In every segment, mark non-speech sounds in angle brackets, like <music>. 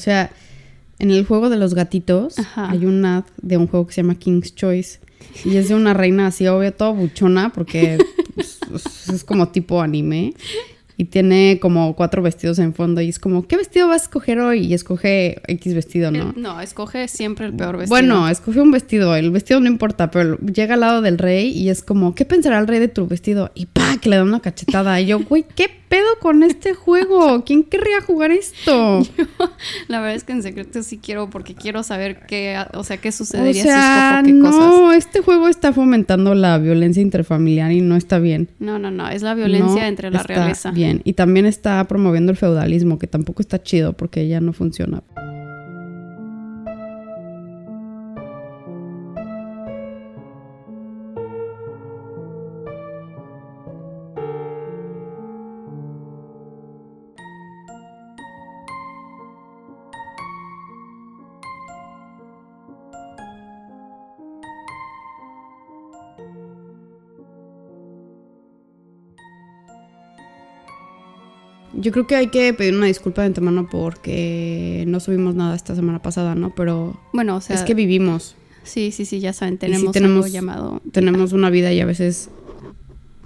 O sea, en el juego de los gatitos Ajá. hay un ad de un juego que se llama King's Choice. Y es de una reina así, obvio, toda buchona, porque <laughs> pues, es como tipo anime. Y tiene como cuatro vestidos en fondo. Y es como, ¿qué vestido vas a escoger hoy? Y escoge X vestido, ¿no? Eh, No, escoge siempre el peor vestido. Bueno, escoge un vestido. El vestido no importa, pero llega al lado del rey y es como, ¿qué pensará el rey de tu vestido? Y pa, que le da una cachetada. Y yo, güey, ¿qué pedo con este juego? ¿Quién querría jugar esto? <laughs> la verdad es que en secreto sí quiero, porque quiero saber qué, o sea, qué O sucedería sea, si escojo qué no, cosas. este juego está fomentando la violencia interfamiliar y no está bien. No, no, no, es la violencia No entre la realeza. Bien, y también está promoviendo el feudalismo, que tampoco está chido porque ya no funciona. Yo creo que hay que pedir una disculpa de antemano porque no subimos nada esta semana pasada, ¿no? Pero Bueno, o sea, es que vivimos, sí, sí, sí, ya saben, sí tenemos, tenemos- algo llamado tenemos una vida y a veces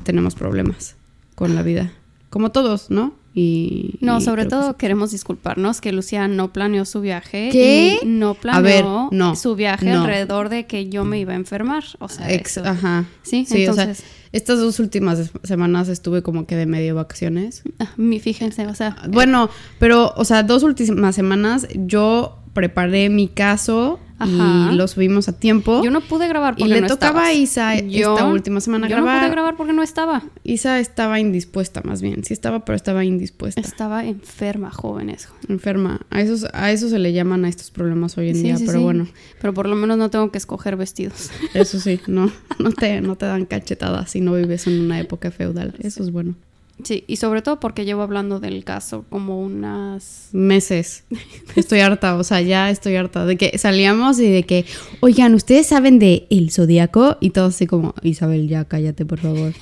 tenemos problemas con la vida. Como todos, ¿no? Y, No, y sobre que todo queremos disculparnos que Lucía no planeó su viaje. ¿Qué? y no planeó ver, no, su viaje no. alrededor de que yo me iba a enfermar. O sea, Ex- eso- ajá. Sí, Sí, o sea, entonces, estas dos últimas semanas estuve como que de medio vacaciones. ah, mi, fíjense, o sea, Bueno, pero, o sea, dos últimas semanas yo preparé mi caso Ajá. y lo subimos a tiempo. yo no pude grabar y porque le no tocaba a. Isa esta última semana yo grabar. no pude grabar porque no estaba. Isa estaba indispuesta, más bien. Sí estaba, pero estaba indispuesta. Estaba enferma, jóvenes. Enferma. A, esos, a eso se le llaman a estos problemas hoy en Sí, día, sí, pero sí. bueno, Pero por lo menos no tengo que escoger vestidos. eso sí, no, <laughs> no, te, no te dan cachetadas si no vives en una época feudal. Eso es bueno. Sí, y sobre todo porque llevo hablando del caso como unas... Meses. <laughs> Estoy harta, o sea, ya estoy harta de que salíamos y de que, oigan, ¿ustedes saben de el zodiaco? Y todos así como, Isabel, ya cállate, por favor.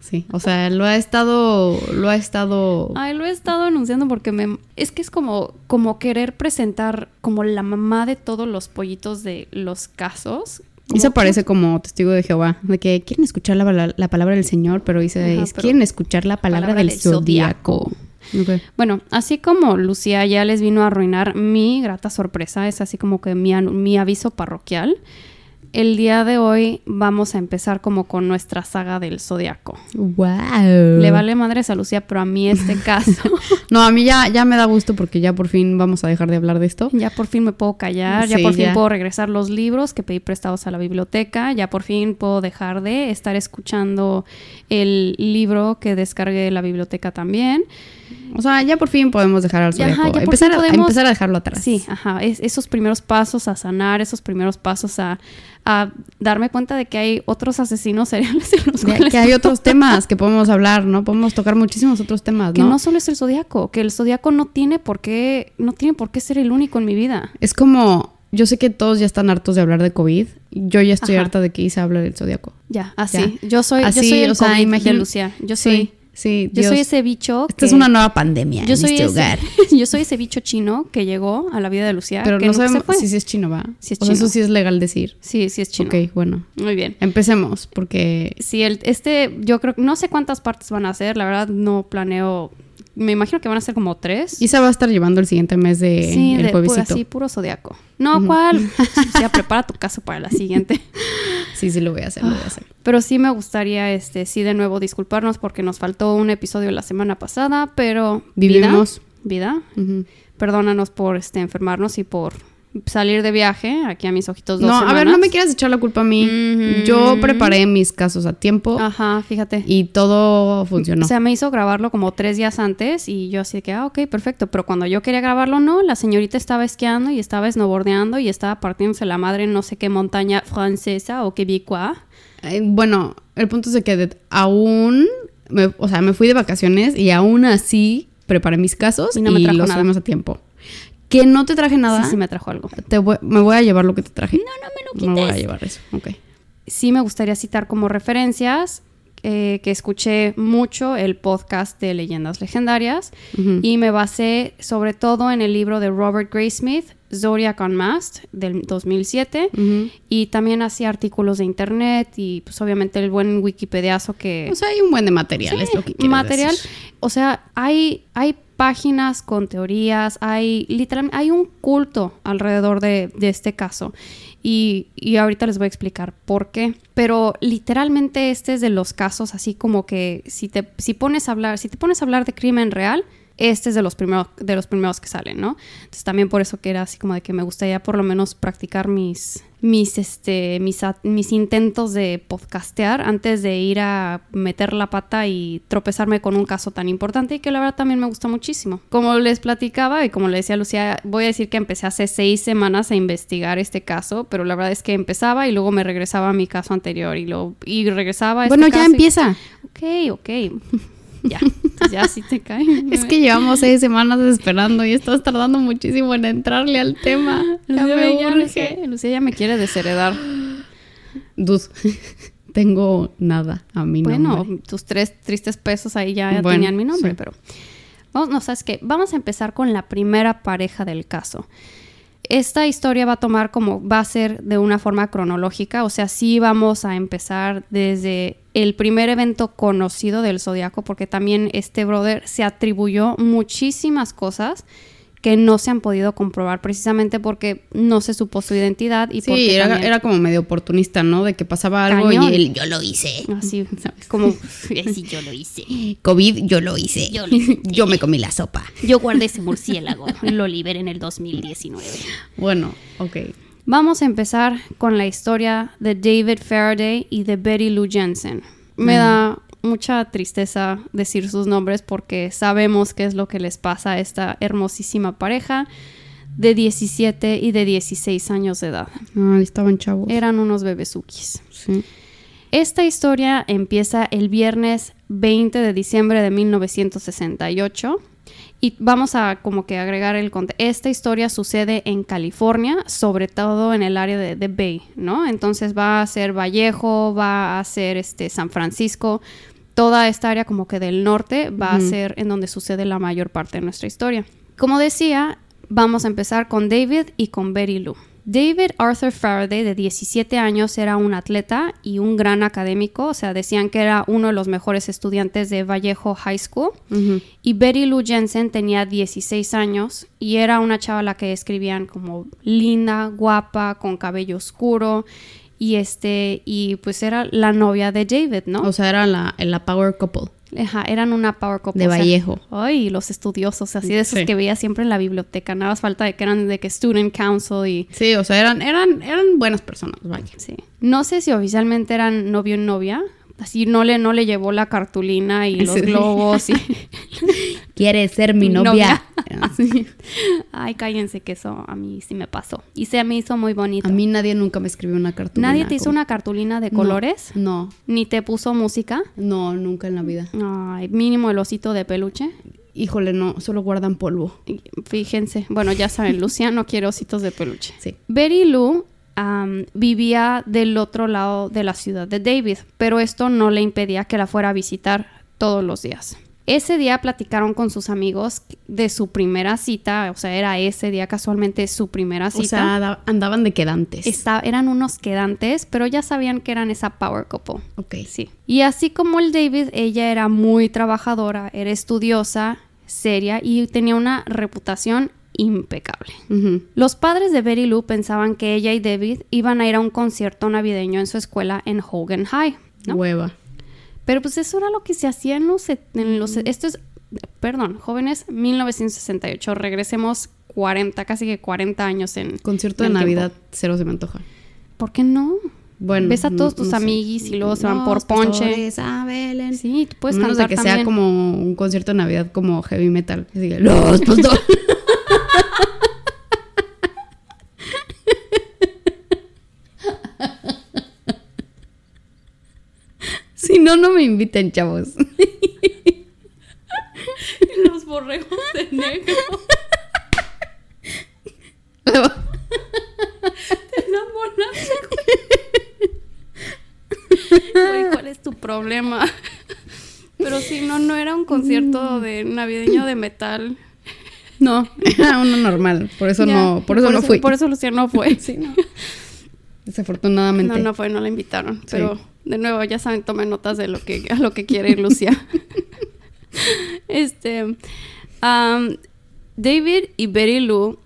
Sí, o sea, lo ha estado, lo ha estado... Ay, lo he estado anunciando porque me... Es que es como, como querer presentar como la mamá de todos los pollitos de los casos. Como- parece como testigo de Jehová, de que quieren escuchar la, la- la palabra del Señor, pero Isa Ajá, pero quieren escuchar la palabra, palabra del, del zodiaco. Bueno, así como Lucía ya les vino a arruinar mi grata sorpresa, es así como que mi, mi aviso parroquial. El día de hoy vamos a empezar como con nuestra saga del zodiaco. Wow. Le vale madres a Lucía, pero a mí este <laughs> caso No, a mí ya, ya me da gusto porque ya por fin vamos a dejar de hablar de esto. ya por fin me puedo callar, ya por fin ya. puedo regresar los libros que pedí prestados a la biblioteca, ya por fin puedo dejar de estar escuchando el libro que descargué de la biblioteca también. O sea, ya por fin podemos dejar al ajá, ya por empezar, fin a, empezar a dejarlo atrás. Sí, ajá, es- esos primeros pasos a sanar, esos primeros pasos a, a darme cuenta de que hay otros asesinos seriales en los De- cuales que hay otros temas que podemos hablar, ¿no? Podemos tocar muchísimos otros temas, que ¿no? no solo es el zodiaco, que el zodiaco no tiene por qué, no tiene por qué ser el único en mi vida. Es como, yo sé que todos ya están hartos de hablar de COVID. Yo ya estoy Ajá. harta de que Isa hable del zodiaco. Ya, así. Yo soy, yo soy el o sea, COVID de Lucia. Yo soy, Sí, sí. yo Dios. soy ese bicho. Esta es una nueva pandemia yo en soy este ese, hogar. <laughs> yo soy ese bicho chino que llegó a la vida de Lucía. Pero que no sabemos si sí es chino, ¿va? Sí es O sea, chino. eso sí es legal decir. Sí, sí es chino. Ok, bueno. Muy bien. Empecemos, porque Sí, el, este, yo creo, no sé cuántas partes van a ser, la verdad no planeo, me imagino que van a ser como tres. Isa va a estar llevando el siguiente mes de sí, el de así, puro zodiaco. No, ¿cuál? <laughs> ya prepara tu caso para la siguiente. <laughs> Sí, sí, lo voy a hacer, lo voy a hacer. Pero sí me gustaría, este, sí, de nuevo disculparnos porque nos faltó un episodio la semana pasada, pero... Vivimos. Vida, perdónanos por, este, enfermarnos y por salir de viaje aquí a mis ojitos dos No, a ver, no me quieras echar la culpa a mí. Yo preparé mis casos a tiempo Ajá, fíjate. y todo funcionó. O sea, me hizo grabarlo como tres días antes y yo así de que, ah, ok, perfecto. Pero cuando yo quería grabarlo, no, la señorita estaba esquiando y estaba snowboardeando y estaba partiéndose la madre en no sé qué montaña francesa o québécois. Eh, bueno, el punto es de que aún, me- o sea, me fui de vacaciones y aún así preparé mis casos Y y, no me trajo los nada. a tiempo. Que no te traje nada. Sí, sí me trajo algo. Te voy- me voy a llevar lo que te traje. No, no me lo Me voy a quites. llevar eso. Ok. Sí me gustaría citar como referencias eh, que escuché mucho el podcast de Leyendas Legendarias y me basé sobre todo en el libro de Robert Graysmith, Zodiac Unmasked, del 2007. Ujú. Y también hacía artículos de internet y pues obviamente el buen Wikipediazo que... O sea, hay un buen de material, es lo que material, decir. o sea, hay, hay páginas con teorías, hay literalmente, hay un culto alrededor de, de este caso. Y, y ahorita les voy a explicar por qué. Pero literalmente este es de los casos así como que si te si pones a hablar, si te pones a hablar de crimen real, este es de los primeros de los primeros que salen, ¿no? Entonces también por eso que era así como de que me gustaría por lo menos practicar mis mis este mis, mis intentos de podcastear antes de ir a meter la pata y tropezarme con un caso tan importante y que la verdad también me gusta muchísimo. Como les platicaba y como le decía Lucía, voy a decir que empecé hace seis semanas a investigar este caso, pero la verdad es que empezaba y luego me regresaba a mi caso anterior y luego y regresaba a este Bueno, ya caso y- empieza. Ok, ok. <laughs> ya, entonces ya sí te cae. <laughs> Es que llevamos seis semanas esperando y estás tardando muchísimo en entrarle al tema. Ya Lucía, me ya no urge. sé, Lucía ya me quiere desheredar. Dus, <laughs> tengo nada a mi Bueno, nombre. tus tres tristes pesos ahí ya Bueno, tenían mi nombre, sí. pero vamos, no sabes qué, vamos a empezar con la primera pareja del caso. Esta historia va a tomar como va a ser de una forma cronológica, o sea, sí vamos a empezar desde el primer evento conocido del zodiaco, porque también este brother se atribuyó muchísimas cosas que no se han podido comprobar precisamente porque no se supo su identidad y Sí, porque era, como medio oportunista, ¿no? De que pasaba algo Cañón. y él, yo lo hice. así, <laughs> como <laughs> Sí, yo lo hice. <laughs> COVID, yo lo hice. Yo lo hice. Yo me comí la sopa. Yo guardé ese murciélago. Lo liberé en el 2019. Bueno, ok. Vamos a empezar con la historia de David Faraday y de Betty Lou Jensen. Me da mucha tristeza decir sus nombres porque sabemos qué es lo que les pasa a esta hermosísima pareja de 17 y de 16 años de edad. Ah, estaban chavos. Eran unos bebesukis. Sí. Esta historia empieza el viernes 20 de diciembre de 1968 y vamos a como que agregar el contexto. Esta historia sucede en California, sobre todo en el área de, de Bay, ¿no? Entonces va a ser Vallejo, va a ser este San Francisco, toda esta área como que del norte va a ser en donde sucede la mayor parte de nuestra historia. Como decía, vamos a empezar con David y con Betty Lou. David Arthur Faraday, de 17 años, era un atleta y un gran académico, o sea, decían que era uno de los mejores estudiantes de Vallejo High School. Y Betty Lou Jensen tenía 16 años y era una chava a la que escribían como linda, guapa, con cabello oscuro y este y pues era la novia de David, ¿no? O sea, era la, la power couple Ajá, eran una power couple. de o sea, Vallejo. Ay, los estudiosos, así de esos Sí. que veía siempre en la biblioteca. Nada más falta de que eran de que student council y Sí, o sea, eran, eran, eran buenas personas, vaya. sí. No sé si oficialmente eran novio y novia. Así no le, no le llevó la cartulina y <laughs> los Sí. globos y <laughs> ¿Quieres ser mi novia? novia. <laughs> <laughs> Ay, cállense que eso a mí sí me pasó. Y se me hizo muy bonito. A mí nadie nunca me escribió una cartulina. ¿Nadie te hizo como- una cartulina de No, colores? No, ¿Ni te puso música? no, nunca en la vida. Ay, mínimo el osito de peluche. Híjole, no, solo guardan polvo. Fíjense, bueno, ya saben, Luciano quiere ositos de peluche. Sí. Betty Lou vivía del otro lado de la ciudad de David, pero esto no le impedía que la fuera a visitar todos los días. Ese día platicaron con sus amigos de su primera cita, o sea, era ese día casualmente su primera cita. O sea, da- andaban de quedantes. Esta- eran unos quedantes, pero ya sabían que eran esa power couple. Ok. Sí. Y así como el David, ella era muy trabajadora, era estudiosa, seria y tenía una reputación impecable. Los padres de Betty Lou pensaban que ella y David iban a ir a un concierto navideño en su escuela en Hogan High. ¿no? Hueva. Pero pues eso era lo que se hacía en los... En los esto es, perdón, jóvenes, 1968. Regresemos 40, casi que 40 años en... Concierto de tiempo. Navidad, cero se me antoja. ¿Por qué no? Bueno. Ves a no- todos tus no sé. amiguis y luego se van por ponche. pastores a Belén. Sí, tú puedes A menos cantar de que también. sea como un concierto de Navidad como heavy metal. Así que, los pastores. <laughs> Si no, no me inviten, chavos. <laughs> Los borregos de negro. <laughs> Te enamoraste, güey. ¿cuál es tu problema. Pero sí, no, no era un concierto de navideño de metal. No, era uno normal. Por eso Ya, no, por eso no fui. Por eso Lucía no fue. <laughs> Sí, no. Desafortunadamente. No, no fue, no la invitaron. Pero de nuevo, ya saben, tomen notas de lo que, a lo que quiere ir Lucía. <laughs> este. David y Betty Lou,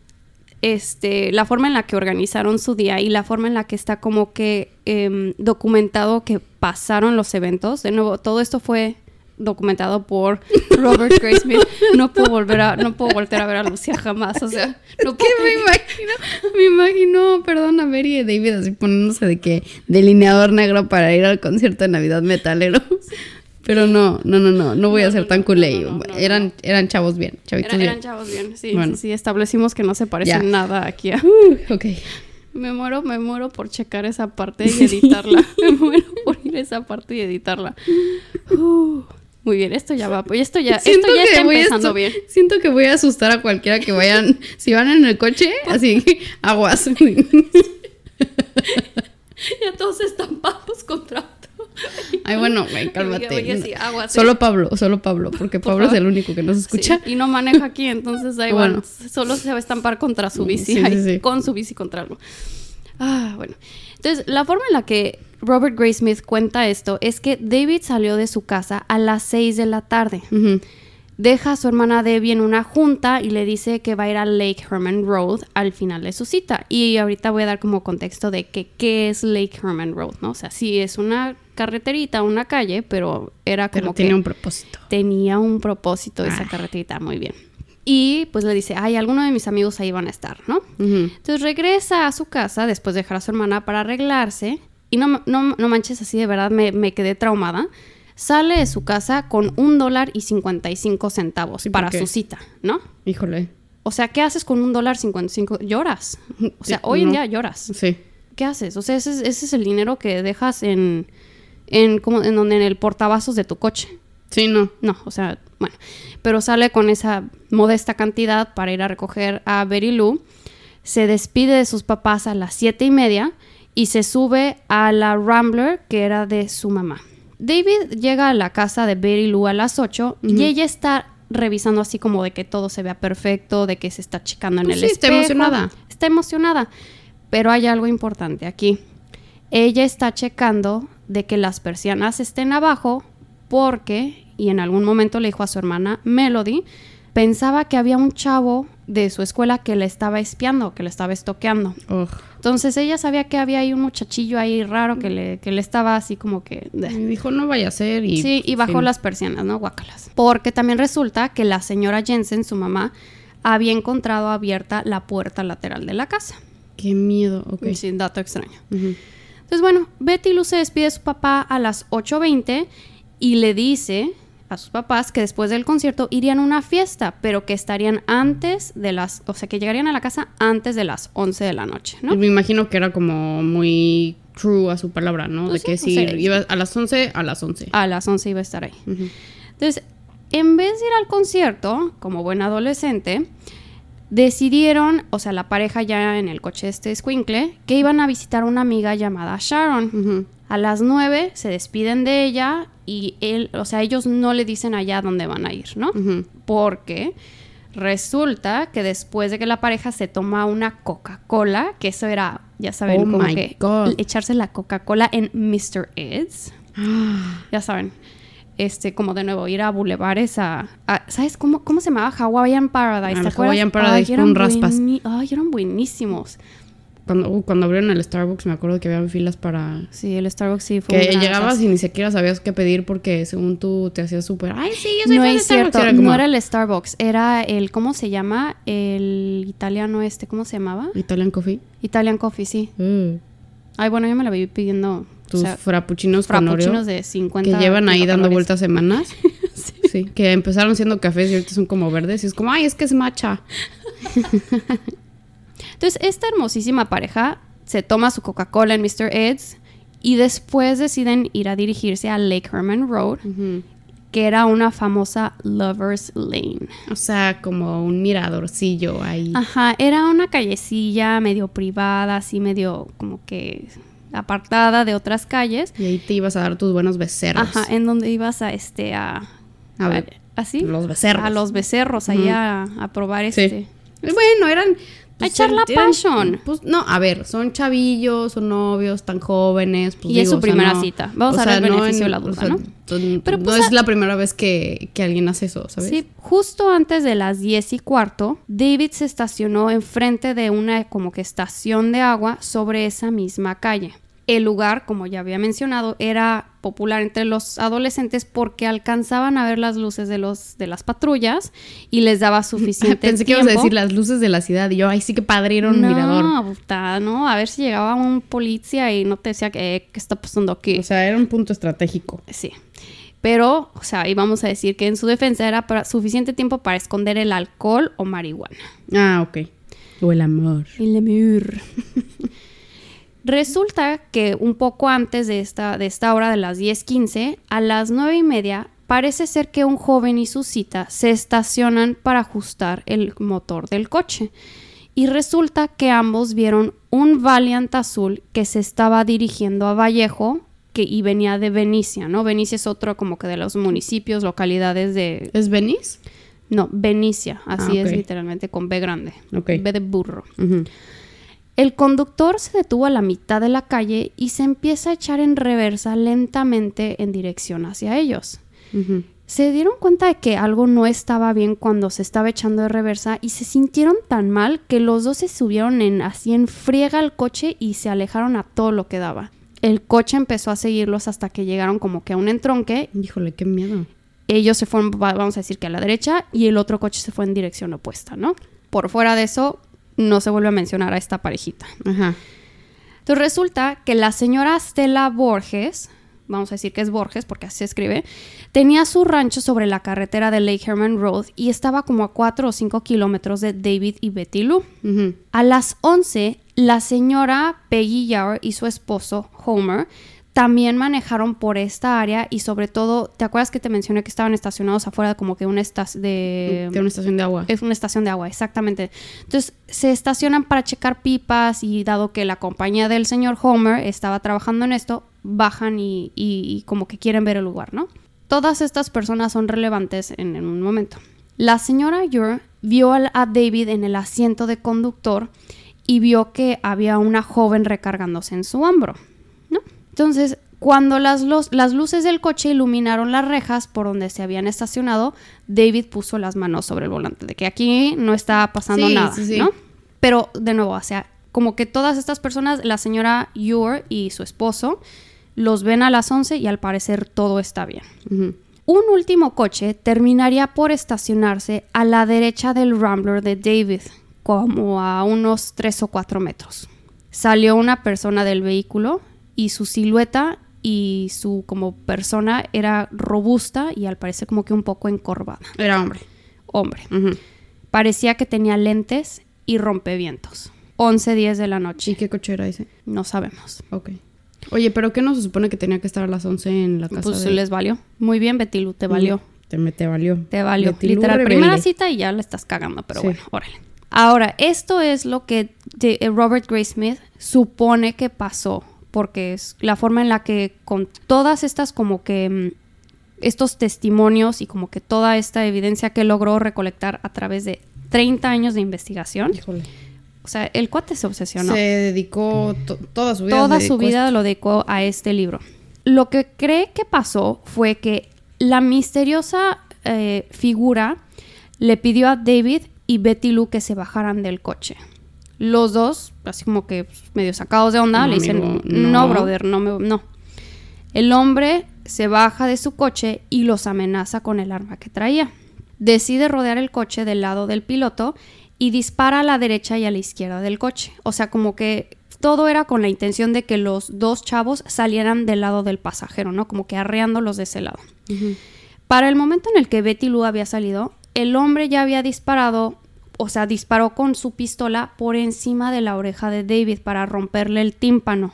este, la forma en la que organizaron su día y la forma en la que está como que em, documentado que pasaron los eventos. De nuevo, todo esto fue documentado por <laughs> Robert Graysmith. No puedo volver a, no puedo volver a ver a Lucía jamás. O sea, no <laughs> ¿Qué puedo me imagino? Me imagino, perdón, a Mary y David así poniéndose de que delineador negro para ir al concierto de Navidad metalero. <laughs> Pero no, no, no, no, no voy a ser no, tan culé. no, eran, eran chavos bien, chavitos bien. eran chavos bien, sí, Bueno. sí, sí, establecimos que no se parecen nada aquí. a- Uh, ok. Me muero, me muero por checar esa parte y editarla. me muero por ir a esa parte y editarla. Uh, muy bien, esto ya va, pues esto ya, esto ya está a empezando bien. Siento que voy a asustar a cualquiera que vayan, <laughs> si van en el coche, así, <laughs> aguas. <laughs> Ya todos estampados contra. Ay, bueno, güey, cálmate. oye, sí, aguas, sí. Solo Pablo, solo Pablo, porque Por Pablo es el único que nos escucha. Sí, y no maneja aquí, entonces da igual. Bueno. Solo se va a estampar contra su bici. Con su bici contra algo. Ah, bueno. Entonces, la forma en la que Robert Gray Smith cuenta esto es que David salió de su casa a las 6 de la tarde. Deja a su hermana Debbie en una junta y le dice que va a ir a Lake Herman Road al final de su cita. Y ahorita voy a dar como contexto de que qué es Lake Herman Road, ¿no? O sea, sí es una carreterita, una calle, pero era Pero como que un propósito. tenía un propósito esa carreterita, muy bien. Y pues le dice, ay, alguno de mis amigos ahí van a estar, ¿no? Entonces regresa a su casa después de dejar a su hermana para arreglarse. Y no, no, no manches así, de verdad me, me quedé traumada. Sale de su casa con un dólar y 55 centavos Sí, ¿por para qué? su cita, ¿no? Híjole. O sea, ¿qué haces con un dólar 55? Lloras. <laughs> O sea, Sí, hoy en no. día lloras. Sí. ¿Qué haces? O sea, ese es, ese es el dinero que dejas en, en, como, en, donde, en el portavasos de tu coche. Sí, no. No, o sea, bueno. Pero sale con esa modesta cantidad para ir a recoger a Betty Lou. Se despide de sus papás a las siete y media y se sube a la Rambler que era de su mamá. David llega a la casa de Betty Lou a las 8 y ella está revisando así como de que todo se vea perfecto, de que se está checando en Pues el sí, está espejo. emocionada. Está emocionada. Pero hay algo importante aquí. Ella está checando de que las persianas estén abajo porque, y en algún momento le dijo a su hermana Melody, pensaba que había un chavo de su escuela que le estaba espiando, que le estaba estoqueando. Ugh. Entonces ella sabía que había ahí un muchachillo ahí raro que le, que le estaba así como que... Y dijo, no vaya a ser. Y, sí, y bajó las persianas, ¿no? Guácalas. Porque también resulta que la señora Jensen, su mamá, había encontrado abierta la puerta lateral de la casa. Qué miedo. Ok. Sin dato extraño. Entonces, bueno, Betty Lou se despide de su papá a las 8.20 y le dice a sus papás que después del concierto irían a una fiesta, pero que estarían antes de las, o sea, que llegarían a la casa antes de las 11 de la noche, ¿no? Me imagino que era como muy true a su palabra, ¿no? Pues de que si o sea, iba a las 11, a las 11. A las 11 iba a estar ahí. Entonces, en vez de ir al concierto, como buen adolescente, decidieron, o sea, la pareja ya en el coche este squinkle, que iban a visitar a una amiga llamada Sharon. A las 9 se despiden de ella y él, o sea, ellos no le dicen allá dónde van a ir, ¿no? Porque resulta que después de que la pareja se toma una Coca-Cola, que eso era, ya saben, Oh como my que God. echarse la Coca-Cola en Mr. Ed's, <gasps> ya saben. Este, como de nuevo, ir a bulevares a, a- ¿sabes cómo, cómo se llamaba? Hawaiian Paradise. ¿te acuerdas? Hawaiian Paradise con raspas. Ay, eran buenísimos. Cuando, uh, cuando abrieron el Starbucks me acuerdo que había filas para... Sí, el Starbucks sí fue un Que gran llegabas y ni siquiera sabías qué pedir porque según tú te hacías súper... Ay, sí, yo soy No fan de cierto, Starbucks. Era como, no era el Starbucks, era el, ¿cómo se llama? El italiano este, ¿cómo se llamaba? Italian Coffee. Italian Coffee, sí. Uh, Ay, bueno, yo me la vi pidiendo tus o sea, frappuccinos con Oreo. frappuccinos de 50 que llevan ahí dando vueltas semanas. <laughs> sí. Que empezaron siendo cafés y ahorita son como verdes. Y es como, ay, es que es matcha. <laughs> Entonces, esta hermosísima pareja se toma su Coca-Cola en Mr. Ed's y después deciden ir a dirigirse a Lake Herman Road, que era una famosa Lover's Lane. O sea, como un miradorcillo ahí. Ajá, era una callecilla medio privada, así medio como que apartada de otras calles. Y ahí te ibas a dar tus buenos becerros. Ajá, en donde ibas a este a A ver, así los becerros. a los becerros ahí a, a probar Sí. este. Bueno, eran... A echar la passion. Pues no, a ver, son chavillos, son novios, tan jóvenes. Pues, Y es digo, su o sea, primera no- cita. Vamos o a dar sea, el no beneficio en- de la duda, o sea, ¿no? t- Pero, no pues, es a- la primera vez que, que alguien hace eso, ¿sabes? Sí, justo antes de las 10 y cuarto, David se estacionó enfrente de una como que estación de agua sobre esa misma calle. El lugar, como ya había mencionado, era popular entre los adolescentes porque alcanzaban a ver las luces de los de las patrullas y les daba <laughs> suficiente Pensé que ibas a decir las luces de la ciudad y yo, ay, sí que padre era un no, mirador. puta, no, a ver si llegaba un policía y no te decía que eh, qué está pasando aquí. O sea, era un punto estratégico. Sí. Pero, o sea, íbamos a decir que en su defensa era para- suficiente tiempo para esconder el alcohol o marihuana. Ah, ok. O el amor. El amor. <laughs> Resulta que un poco antes de esta, de esta hora de las 10:15, a las 9 y media, parece ser que un joven y su cita se estacionan para ajustar el motor del coche. Y resulta que ambos vieron un Valiant azul que se estaba dirigiendo a Vallejo que, y venía de Benicia, ¿no? Benicia es otro como que de los municipios, localidades de... ¿Es Venice? No, Benicia, así Ah, es literalmente, con B grande. Ok. B de burro. El conductor se detuvo a la mitad de la calle y se empieza a echar en reversa lentamente en dirección hacia ellos. Se dieron cuenta de que algo no estaba bien cuando se estaba echando de reversa y se sintieron tan mal que los dos se subieron en así en friega al coche y se alejaron a todo lo que daba. El coche empezó a seguirlos hasta que llegaron como que a un entronque. Híjole, qué miedo. Ellos se fueron, va- vamos a decir que a la derecha y el otro coche se fue en dirección opuesta, ¿no? Por fuera de eso, no se vuelve a mencionar a esta parejita. Ajá. Entonces resulta que la señora Stella Borges, vamos a decir que es Borges porque así se escribe, tenía su rancho sobre la carretera de Lake Herman Road y estaba como a 4 o 5 kilómetros de David y Betty Lou. A las 11, la señora Peggy Yauer y su esposo Homer también manejaron por esta área y sobre todo, ¿te acuerdas que te mencioné que estaban estacionados afuera de como que una estación de... de una estación de agua. Es una estación de agua, exactamente. Entonces se estacionan para checar pipas y dado que la compañía del señor Homer estaba trabajando en esto, bajan y, y- y como que quieren ver el lugar, ¿no? Todas estas personas son relevantes en, en un momento. La señora Ure vio al- a David en el asiento de conductor y vio que había una joven recargándose en su hombro. Entonces, cuando las, los- las luces del coche iluminaron las rejas por donde se habían estacionado, David puso las manos sobre el volante, de que aquí no está pasando Sí, nada, sí, sí. ¿no? Pero, de nuevo, o sea, como que todas estas personas, la señora Ure y su esposo, los ven a las 11 y al parecer todo está bien. Un último coche terminaría por estacionarse a la derecha del Rambler de David, como a unos 3 o 4 metros. Salió una persona del vehículo y su silueta y su como persona era robusta y al parecer como que un poco encorvada. Era hombre. Hombre. Parecía que tenía lentes y rompevientos. 11.10 de la ¿Y noche. qué coche era ese? No sabemos. Ok. Oye, ¿pero qué no se supone que tenía que estar a las 11 en la casa Pues de... les valió. Muy bien, Betilu, te valió. Te, me- te valió. Te valió. Literal, rebelde. primera cita y ya la estás cagando, pero Sí. bueno, órale. Ahora, esto es lo que de- eh, Robert Gray Smith supone que pasó, porque es la forma en la que con todas estas como que mm, estos testimonios y como que toda esta evidencia que logró recolectar a través de 30 años de investigación, Híjole. o sea, el cuate se obsesionó. Se dedicó to- toda su vida. Toda su vida lo dedicó a este libro. Lo que cree que pasó fue que la misteriosa eh, figura le pidió a David y Betty Lou que se bajaran del coche. Los dos, así como que medio sacados de onda, No, le dicen, amigo, no. no. brother, no me... No. El hombre se baja de su coche y los amenaza con el arma que traía. Decide rodear el coche del lado del piloto y dispara a la derecha y a la izquierda del coche. O sea, como que todo era con la intención de que los dos chavos salieran del lado del pasajero, ¿no? Como que arreándolos de ese lado. Para el momento en el que Betty Lou había salido, el hombre ya había disparado, o sea, disparó con su pistola por encima de la oreja de David para romperle el tímpano.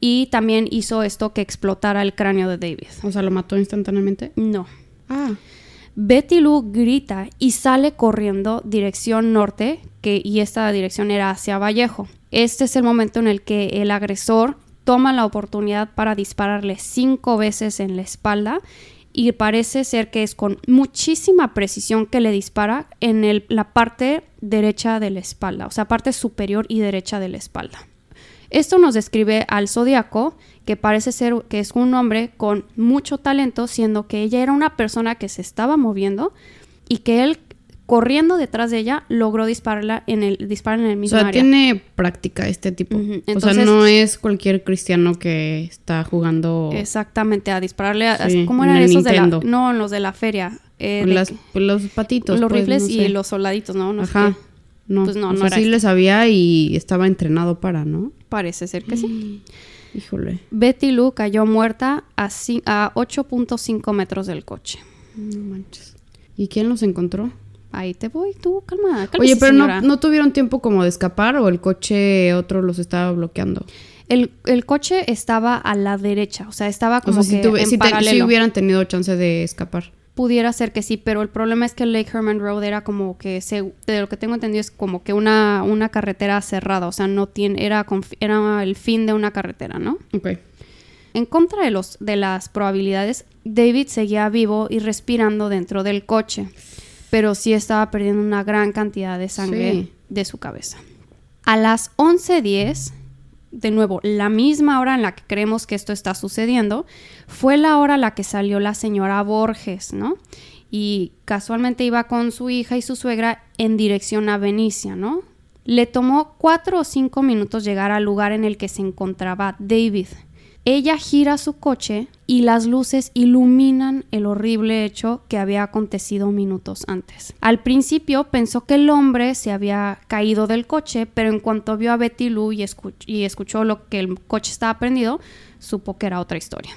Y también hizo esto que explotara el cráneo de David. O sea, lo mató instantáneamente. No. Ah. Betty Lou grita y sale corriendo dirección norte, que, y esta dirección era hacia Vallejo. Este es el momento en el que el agresor toma la oportunidad para dispararle cinco veces en la espalda y parece ser que es con muchísima precisión que le dispara en el- la parte derecha de la espalda, o sea, parte superior y derecha de la espalda. Esto nos describe al zodiaco, que parece ser que es un hombre con mucho talento, siendo que ella era una persona que se estaba moviendo y que él, corriendo detrás de ella, logró dispararla en el, disparar en el O mismo sea, área. tiene práctica este tipo. O sea, no es cualquier cristiano que está jugando Exactamente, a dispararle a... Sí, ¿Cómo eran esos de la... No, los de la feria. eh, de las- pues, los patitos. los pues, rifles no y los soldaditos, ¿no? No Ajá. No, Pues no, o no sea, era sí le sabía y estaba entrenado para, ¿no? Parece ser que sí. <gasps> Híjole. Betty Lou cayó muerta a, a 8.5 metros del coche. No manches. ¿Y quién los encontró? Ahí te voy, tú, calma. Oye, pero no, no tuvieron tiempo como de escapar o el coche otro los estaba bloqueando. El, el coche estaba a la derecha, o sea, estaba O como si, que tuve- en si te- si paralelo. hubieran tenido chance de escapar. Pudiera ser que sí, pero el problema es que Lake Herman Road era como que, se- de lo que tengo entendido, es como que una, una carretera cerrada, o sea, no tiene, era, era el fin de una carretera, ¿no? Ok. En contra de, los, de las probabilidades, David seguía vivo y respirando dentro del coche, pero sí estaba perdiendo una gran cantidad de sangre Sí. de su cabeza. A las 11.10, de nuevo, la misma hora en la que creemos que esto está sucediendo, fue la hora a la que salió la señora Borges, ¿no? Y casualmente iba con su hija y su suegra en dirección a Venecia, ¿no? Le tomó cuatro o cinco minutos llegar al lugar en el que se encontraba David. Ella gira su coche y las luces iluminan el horrible hecho que había acontecido minutos antes. Al principio pensó que el hombre se había caído del coche, pero en cuanto vio a Betty Lou y, escu- y escuchó lo que el coche estaba prendido, supo que era otra historia.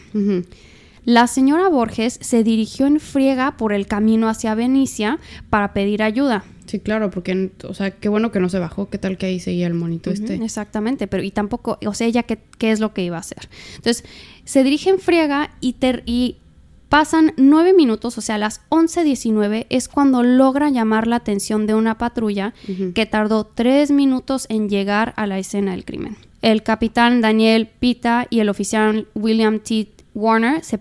La señora Borges se dirigió en friega por el camino hacia Venecia para pedir ayuda. Sí, claro, porque, o sea, qué bueno que no se bajó. ¿Qué tal que ahí seguía el monito este? Exactamente, pero y tampoco, o sea, ella qué, qué es lo que iba a hacer. Entonces, se dirige en friega y, ter- y pasan nueve minutos, o sea, las 11.19 es cuando logra llamar la atención de una patrulla que tardó tres minutos en llegar a la escena del crimen. El capitán Daniel Pita y el oficial William T. Warner se,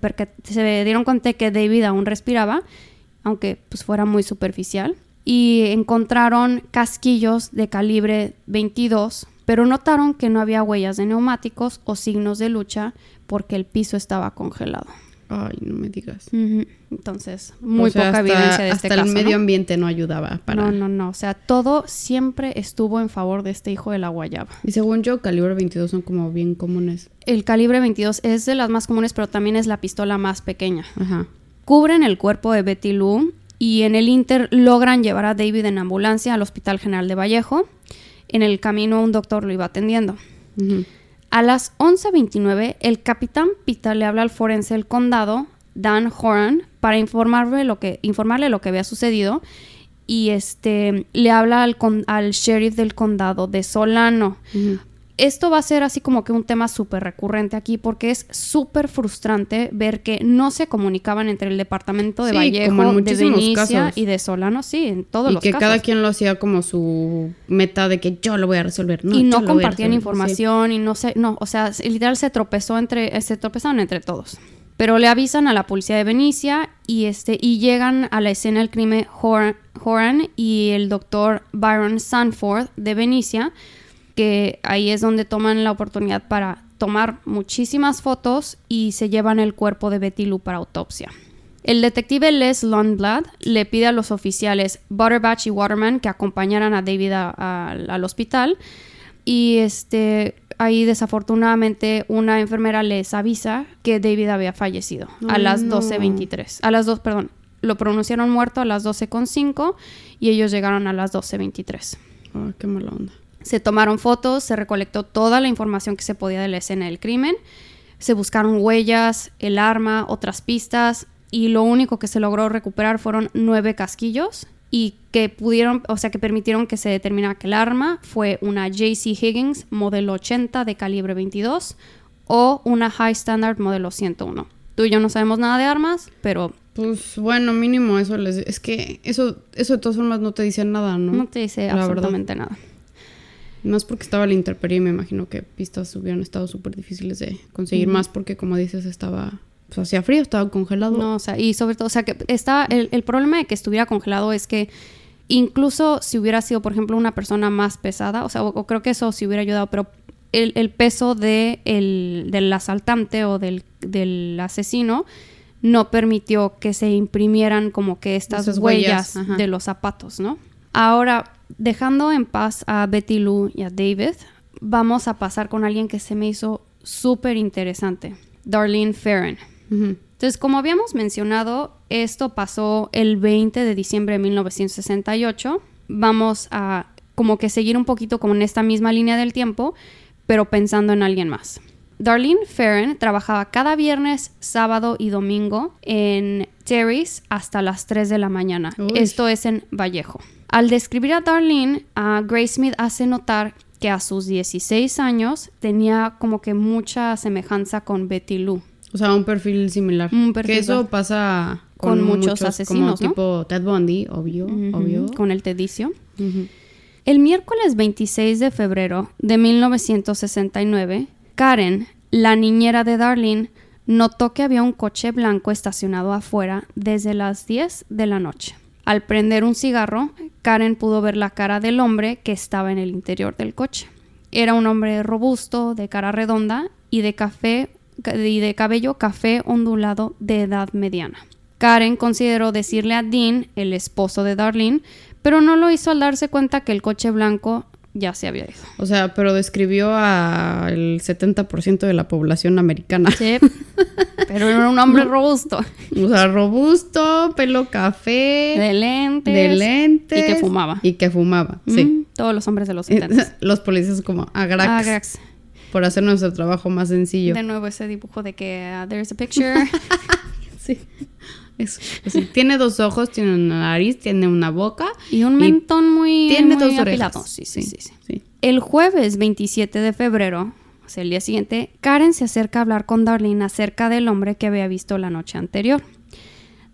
dieron cuenta que David aún respiraba, aunque pues fuera muy superficial, y encontraron casquillos de calibre 22, pero notaron que no había huellas de neumáticos o signos de lucha porque el piso estaba congelado. Ay, no me digas. Entonces, muy O sea, poca hasta- evidencia de este Hasta caso. el medio ¿no? ambiente no ayudaba para... No, no, no. O sea, todo siempre estuvo en favor de este hijo de la guayaba. Y según yo, calibre 22 son como bien comunes. El calibre 22 es de las más comunes, pero también es la pistola más pequeña. Ajá. Cubren el cuerpo de Betty Lou y en el Inter logran llevar a David en ambulancia al Hospital General de Vallejo. En el camino un doctor lo iba atendiendo. A las 11.29, el capitán Pita le habla al forense del condado, Dan Horan, para informarle lo que, informarle lo que había sucedido. Y este le habla al, con- al sheriff del condado de Solano. Esto va a ser así como que un tema súper recurrente aquí porque es súper frustrante ver que no se comunicaban entre el departamento de Sí, como en Vallejo, de Venecia casos. y de Solano, sí, en todos y los que casos. cada quien lo hacía como su meta de que yo lo voy a resolver. No, y no compartían información y no sé, no, o sea, se- literal se tropezó entre, se tropezaron entre todos. Pero le avisan a la policía de Venecia y este y llegan a la escena del crimen Horan, Horan y el doctor Byron Sanford de Venecia, que ahí es donde toman la oportunidad para tomar muchísimas fotos y se llevan el cuerpo de Betty Lou para autopsia. El detective Les Lundblad le pide a los oficiales Butterbach y Waterman que acompañaran a David a- a- al hospital y este ahí desafortunadamente una enfermera les avisa que David había fallecido a las no. 12.23. A las 2, perdón, lo pronunciaron muerto a las 12.05 y ellos llegaron a las 12.23. Ay, qué mala onda. Se tomaron fotos, se recolectó toda la información que se podía de la escena del crimen, se buscaron huellas, el arma, otras pistas y lo único que se logró recuperar fueron nueve casquillos y que pudieron, o sea, que permitieron que se determinara que el arma fue una JC Higgins modelo 80 de calibre 22 o una High Standard modelo 101. Tú y yo no sabemos nada de armas, pero Pues bueno, mínimo eso les... Es que eso, eso de todas formas no te dice nada, ¿no? No te dice La verdad. absolutamente nada. Más porque estaba la intemperie me imagino que pistas hubieran estado súper difíciles de conseguir más porque como dices estaba, pues hacía frío, estaba congelado. No, o sea, y sobre todo, o sea, que está, el, el problema de que estuviera congelado es que incluso si hubiera sido, por ejemplo, una persona más pesada, o sea, o, o creo que eso sí hubiera ayudado, pero el, el peso de el- del asaltante o del, del asesino no permitió que se imprimieran como que estas Esas huellas, de los zapatos, ¿no? Ahora, dejando en paz a Betty Lou y a David, vamos a pasar con alguien que se me hizo súper interesante, Darlene. Ujú. Entonces, como habíamos mencionado, esto pasó el 20 de diciembre de 1968. Vamos a como que seguir un poquito como en esta misma línea del tiempo, pero pensando en alguien más. Darlene Ferren trabajaba cada viernes, sábado y domingo en Terry's hasta las 3 de la mañana. Uy. Esto es en Vallejo. Al describir a Darlene, a Grace Smith hace notar que a sus 16 años tenía como que mucha semejanza con Betty Lou. O sea, un perfil similar. Un perfil que eso pasa con con, muchos muchos, asesinos, como ¿no? tipo Ted Bundy, obvio, obvio. Con el tedicio. El miércoles 26 de febrero de 1969, Karen, la niñera de Darlene, notó que había un coche blanco estacionado afuera desde las 10 de la noche. Al prender un cigarro, Karen pudo ver la cara del hombre que estaba en el interior del coche. Era un hombre robusto, de cara redonda y de café y de cabello café ondulado de edad mediana. Karen consideró decirle a Dean, el esposo de Darlene, pero no lo hizo al darse cuenta que el coche blanco ya se había ido. O sea, pero describió al 70% de la población americana. Sí, <laughs> pero era un hombre robusto, O sea, robusto, pelo café, de lentes, de lentes. y que fumaba. Y que fumaba, sí. Todos los hombres de los 70. <laughs> Los policías como agrax, Ah, Grax. por hacer nuestro trabajo más sencillo. De nuevo ese dibujo de que uh, there's a picture. <laughs> Sí. Tiene dos ojos, tiene una nariz, tiene una boca. y un mentón muy, tiene muy dos apilado. orejas. Sí, sí, sí, sí. sí. El jueves 27 de febrero, o sea, el día siguiente, Karen se acerca a hablar con Darlene acerca del hombre que había visto la noche anterior.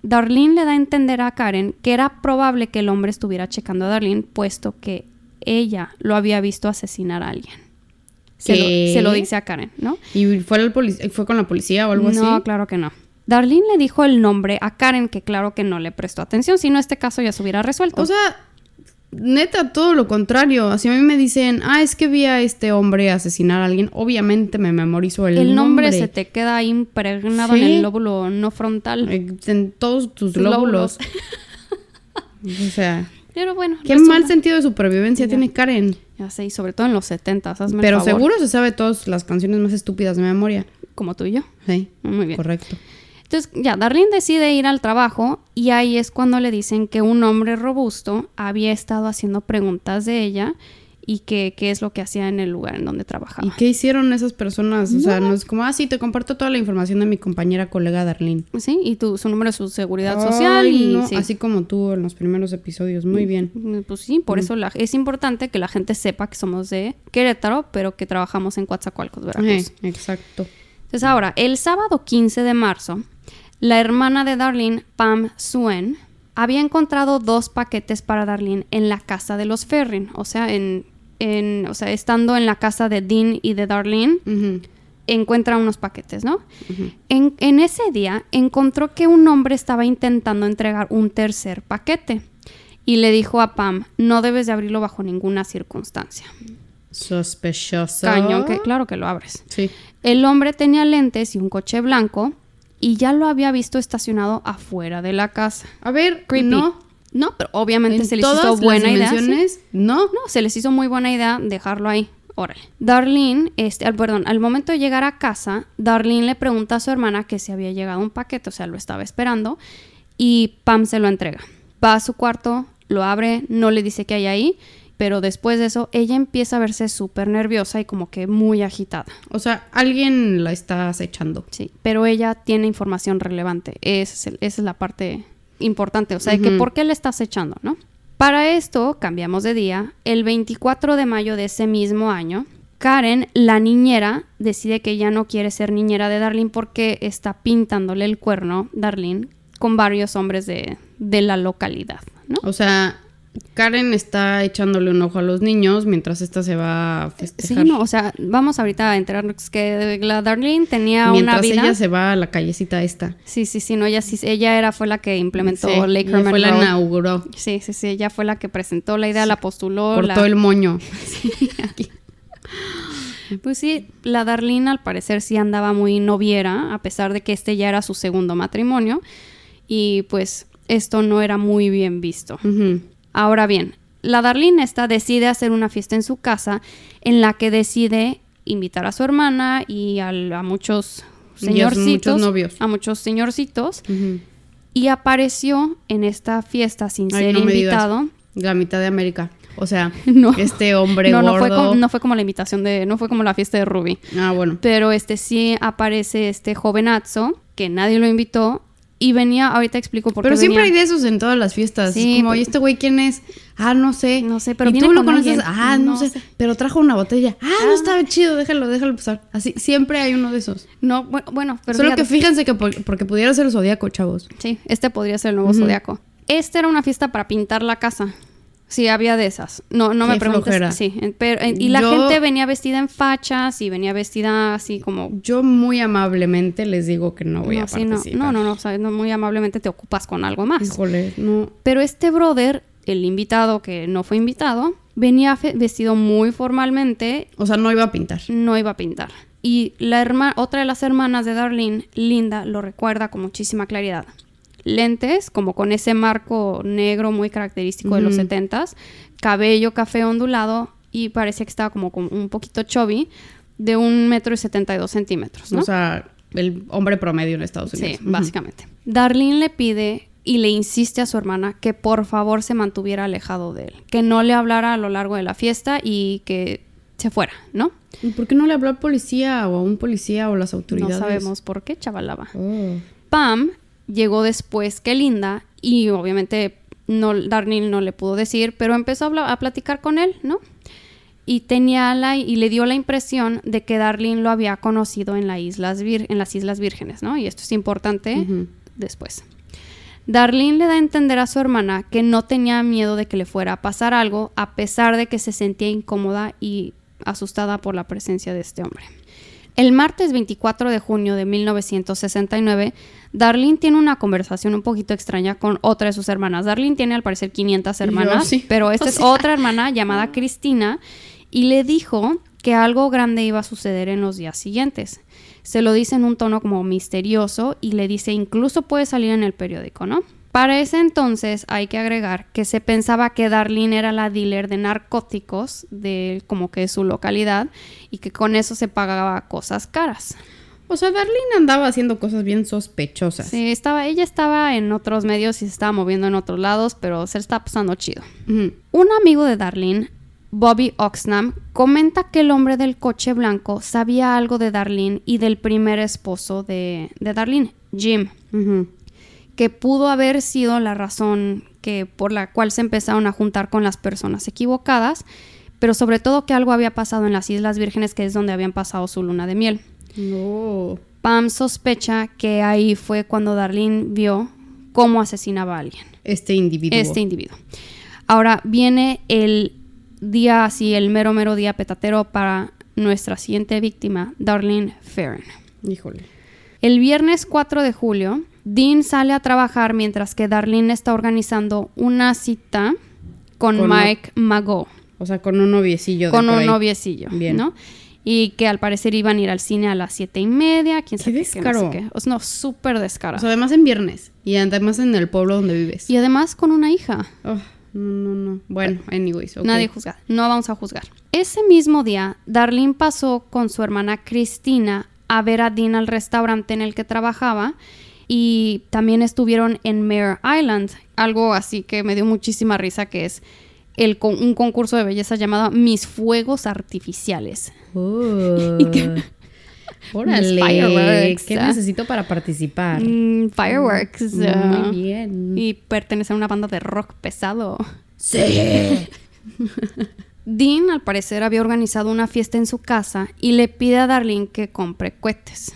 Darlene le da a entender a Karen que era probable que el hombre estuviera checando a Darlene, puesto que ella lo había visto asesinar a alguien. Se lo, ¿Qué? se lo dice a Karen, ¿no? ¿Y fue, el polic- fue con la policía o algo así? No, claro que no. Darlene le dijo el nombre a Karen, que claro que no le prestó atención, si no este caso ya se hubiera resuelto. O sea, neta, todo lo contrario. Si a mí me dicen, ah, es que vi a este hombre asesinar a alguien, obviamente me memorizo el, el nombre se te queda impregnado en el lóbulo no frontal. En todos tus glóbulos. o sea, Pero bueno, qué resulta- mal sentido de supervivencia Ya. tiene Karen. Ya sé, y sobre todo en los 70, hazme el Pero favor. seguro se sabe todas las canciones más estúpidas de memoria. Como tú y yo. Sí, Muy bien. correcto. Entonces, ya, Darlene decide ir al trabajo y ahí es cuando le dicen que un hombre robusto había estado haciendo preguntas de ella y que qué es lo que hacía en el lugar en donde trabajaba. ¿Y qué hicieron esas personas? O sea, no es como, ah, sí, te comparto toda la información de mi compañera colega Darlene. Sí, y tu, su número de su seguridad social y no, sí. así como tú en los primeros episodios. Muy bien. Mm, Pues sí, por eso la- es importante que la gente sepa que somos de Querétaro, pero que trabajamos en Coatzacoalcos, Veracruz. Eh, exacto. Entonces ahora, el sábado 15 de marzo, la hermana de Darlene, Pam Suen, había encontrado dos paquetes para Darlene en la casa de los Ferrin, o sea, en, en- o sea, estando en la casa de Dean y de Darlene, encuentra unos paquetes, ¿no? En, en ese día encontró que un hombre estaba intentando entregar un tercer paquete y le dijo a Pam, no debes de abrirlo bajo ninguna circunstancia. Sospechoso. Cañón, que claro que lo abres. Sí. El hombre tenía lentes y un coche blanco y ya lo había visto estacionado afuera de la casa. A ver, Creepy. no. No, pero obviamente En se les todas hizo las buena idea. no. No, se les hizo muy buena idea dejarlo ahí. Órale. Darlene, este, al- perdón, al momento de llegar a casa, Darlene le pregunta a su hermana que si había llegado un paquete, o sea, lo estaba esperando, y Pam se lo entrega. Va a su cuarto, lo abre, no le dice qué hay ahí, pero después de eso, ella empieza a verse súper nerviosa y como que muy agitada. O sea, alguien la está acechando. Sí, pero ella tiene información relevante. Esa es, esa es la parte importante. O sea, de que por qué le estás echando, ¿no? Para esto, cambiamos de día. El 24 de mayo de ese mismo año, Karen, la niñera, decide que ya no quiere ser niñera de Darlene porque está pintándole el cuerno, Darlene, con varios hombres de, de la localidad, ¿no? O sea, Karen está echándole un ojo a los niños mientras esta se va a Sí, festejar. no, o sea, vamos ahorita a enterarnos que la Darlene tenía mientras una vida. ella se va a la callecita esta. Sí, sí, sí, no, ella sí, ella era fue la que implementó Sí, Lake Herman fue la Road. inauguró. Sí, sí, sí, ella fue la que presentó la idea, la postuló. Cortó la- el moño. <laughs> Pues sí, la Darlene al parecer sí andaba muy noviera, a pesar de que este ya era su segundo matrimonio. Y pues esto no era muy bien visto. Ujú. Ahora bien, la Darlene esta decide hacer una fiesta en su casa en la que decide invitar a su hermana y a, muchos Y a señorcitos. muchos novios. A muchos señorcitos. Y apareció en esta fiesta sin Ay, ser no invitado. La mitad de América. O sea, <laughs> No. este hombre No, no fue, gordo. como, no fue como la invitación de. No fue como la fiesta de Ruby. Ah, bueno. Pero este sí aparece este jovenazo que nadie lo invitó. Y venía, ahorita explico por Pero qué siempre hay de esos en todas las fiestas. Sí, como, pero- ¿y este güey quién es? Ah, no sé. No sé, pero ¿Y viene tú lo con conoces? alguien. Ah, no, No sé. sé. Pero trajo una botella. Ah, no estaba chido, déjalo, déjalo pasar. Así, siempre hay uno de esos. No, bueno, pero Solo fíjate. que fíjense que por- porque pudiera ser zodiaco, chavos. Sí, este podría ser el nuevo zodiaco. Esta era una fiesta para pintar la casa. Sí, había de esas. No, no me preguntes. flojera. Sí, pero, y la Yo- gente venía vestida en fachas y venía vestida así como. Yo muy amablemente les digo que no voy no, a sí, participar. no, no, no, o sea, no, muy amablemente te ocupas con algo más. Híjole, no. Pero este brother, el invitado que no fue invitado, venía vestido muy formalmente, O sea, no iba a pintar. no iba a pintar. Y la herma- otra de las hermanas de Darlene, Linda, lo recuerda con muchísima claridad. Lentes, como con ese marco negro muy característico de los Ujú. setentas, cabello café ondulado y parecía que estaba como, como un poquito chubby, de un metro y setenta y dos centímetros, ¿no? O sea, el hombre promedio en Estados Sí, Unidos. Ujú. básicamente. Darlene le pide y le insiste a su hermana que por favor se mantuviera alejado de él, que no le hablara a lo largo de la fiesta y que se fuera, ¿no? ¿Y por qué no le habló al policía o a un policía o las autoridades? No sabemos por qué, chavalaba. Oh. Pam llegó después que Linda y obviamente no, Darnell no le pudo decir, pero empezó a, a platicar con él, ¿no? Y tenía la y le dio la impresión de que Darlene lo había conocido en, la islas Vir- en las Islas Vírgenes, ¿no? Y esto es importante después. Darlene le da a entender a su hermana que no tenía miedo de que le fuera a pasar algo, a pesar de que se sentía incómoda y asustada por la presencia de este hombre. El martes 24 de junio de 1969, Darlene tiene una conversación un poquito extraña con otra de sus hermanas. Darlene tiene al parecer 500 Y yo, hermanas, sí. pero esta O es sea. otra hermana llamada Cristina y le dijo que algo grande iba a suceder en los días siguientes. Se lo dice en un tono como misterioso y le dice incluso puede salir en el periódico, ¿no? Para ese entonces hay que agregar que se pensaba que Darlene era la dealer de narcóticos de como que su localidad y que con eso se pagaba cosas caras. O sea, Darlene andaba haciendo cosas bien sospechosas. Sí, estaba, ella estaba en otros medios y se estaba moviendo en otros lados, pero se está pasando chido. Un amigo de Darlene, Bobby Oxnam, comenta que el hombre del coche blanco sabía algo de Darlene y del primer esposo de, de Darlene, Jim. Que pudo haber sido la razón que, por la cual se empezaron a juntar con las personas equivocadas, pero sobre todo que algo había pasado en las Islas Vírgenes, que es donde habían pasado su luna de miel. No. Pam sospecha que ahí fue cuando Darlene vio cómo asesinaba a alguien Este individuo. este individuo. Ahora viene el día así, el mero mero día petatero para nuestra siguiente víctima, Darlene Farron. Híjole. El viernes 4 de julio, Dean sale a trabajar mientras que Darlene está organizando una cita con, Con Mike Mago, O sea, con un noviecillo. de con por un ahí. noviecillo, Bien. ¿no? Y que al parecer iban a ir al cine a las siete y media, quién Qué sabe qué, no sé descaro. qué. O sea, no, súper descarado. O sea, además en viernes. Y además en el pueblo donde vives. y además con una hija. Oh, no, no, no. Bueno, anyways. ok. Nadie juzga, no vamos a juzgar. Ese mismo día, Darlene pasó con su hermana Cristina a ver a Dean al restaurante en el que trabajaba y también estuvieron en Mare Island, algo así que me dio muchísima risa que es el con- un concurso de belleza llamado Mis Fuegos Artificiales. Oh. <laughs> Y que- Órale. ¿Qué ah. necesito para participar? Mm, fireworks. ah, Muy bien. Y pertenece a una banda de rock pesado. Sí. <laughs> Dean, al parecer, había organizado una fiesta en su casa y le pide a Darlene que compre cohetes.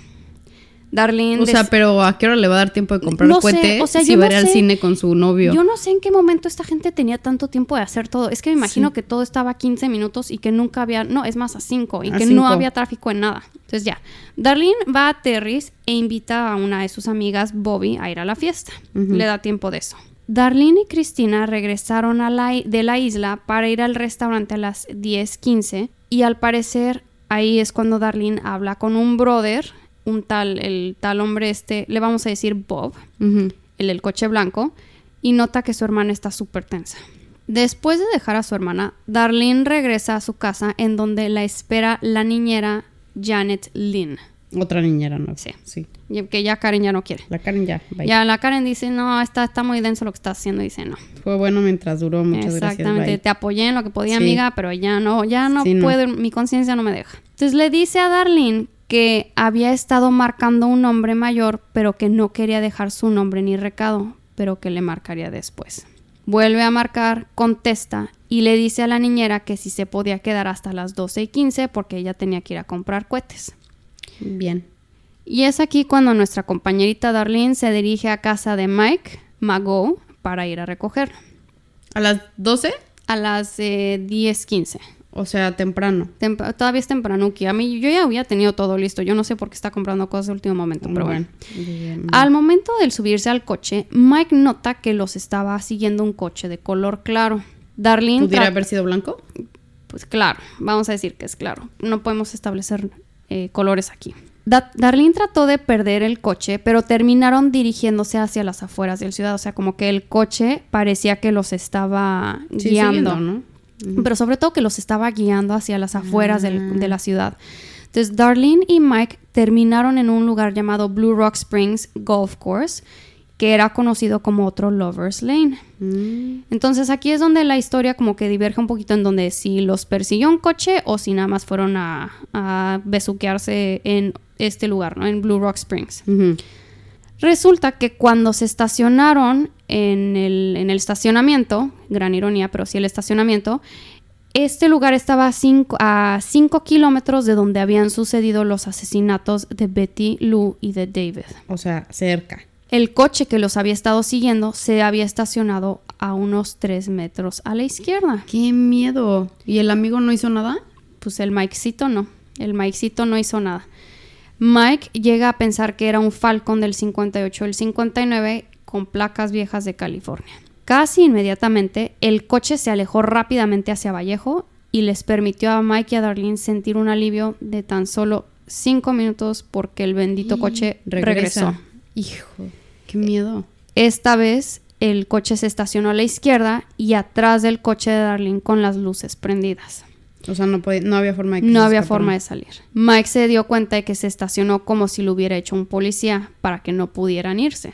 Darlene... O sea, pero ¿a qué hora le va a dar tiempo de comprar No sé, cohetes o sea, si yo va a no al sé. cine con su novio? Yo no sé en qué momento esta gente tenía tanto tiempo de hacer todo. Es que me imagino Sí. que todo estaba a 15 minutos y que nunca había, no, es más a 5 y A que cinco. no había tráfico en nada. Entonces ya, Darlene va a Terry's e invita a una de sus amigas, Bobby, a ir a la fiesta. Le da tiempo de eso. Darlene y Cristina regresaron a la, i- de la isla para ir al restaurante a las 10:15 y al parecer ahí es cuando Darlene habla con un brother, un tal, el tal hombre este, le vamos a decir Bob, Ujú. el del coche blanco, y nota que su hermana está súper tensa. Después de dejar a su hermana, Darlene regresa a su casa en donde la espera la niñera Janet Lynn. Otra niñera, ¿no? Sí. Sí. Y Que ya Karen ya no quiere. La Karen ya. bye. Ya la Karen dice, no, está, está muy denso lo que está haciendo. Dice, no. Fue bueno mientras duró. Muchas Exactamente, gracias. te apoyé en lo que podía, Sí. amiga, pero ya no, ya no Sí, no. puedo, mi conciencia no me deja. Entonces le dice a Darlene que había estado marcando un nombre mayor, pero que no quería dejar su nombre ni recado, pero que le marcaría después. Vuelve a marcar, contesta y le dice a la niñera que si se podía quedar hasta las 12 y 15 porque ella tenía que ir a comprar cohetes. Bien. Y es aquí cuando nuestra compañerita Darlene se dirige a casa de Mike Mago para ir a recogerlo. ¿A las 12? A las eh, 10.15. O sea, temprano. Temp- todavía es tempranuki. A mí yo ya había tenido todo listo. Yo no sé por qué está comprando cosas de último momento, pero bueno. Bien. Al momento del subirse al coche, Mike nota que los estaba siguiendo un coche de color claro. Darlene ¿Pudiera haber sido blanco? Pues claro, vamos a decir que es claro. No podemos establecer eh, colores aquí. Da- Darlene trató de perder el coche, pero terminaron dirigiéndose hacia las afueras del ciudad. O sea, como que el coche parecía que los estaba Sí, guiando. siguiendo, ¿no? Pero sobre todo que los estaba guiando hacia las afueras del- de la ciudad. Entonces, Darlene y Mike terminaron en un lugar llamado Blue Rock Springs Golf Course, que era conocido como otro Lover's Lane. Mm. Entonces aquí es donde la historia como que diverge un poquito en donde si los persiguió un coche o si nada más fueron a, a besuquearse en este lugar, ¿no? En Blue Rock Springs. Resulta que cuando se estacionaron en el, en el estacionamiento, gran ironía, pero sí el estacionamiento, este lugar estaba a 5 a cinco kilómetros de donde habían sucedido los asesinatos de Betty, Lou y de David. O sea, cerca. El coche que los había estado siguiendo se había estacionado a unos 3 metros a la izquierda. ¡Qué miedo! ¿Y el amigo no hizo nada? Pues el Mikecito no. El Mikecito no hizo nada. Mike llega a pensar que era un Falcon del 58 o el 59 con placas viejas de California. Casi inmediatamente, el coche se alejó rápidamente hacia Vallejo y les permitió a Mike y a Darlene sentir un alivio de tan solo 5 minutos porque el bendito coche regresó. Hijo, qué miedo. Esta vez el coche se estacionó a la izquierda y atrás del coche de Darlene con las luces prendidas. O sea, no, podía- no había forma de que No se había forma de salir. Mike se dio cuenta de que se estacionó como si lo hubiera hecho un policía para que no pudieran irse.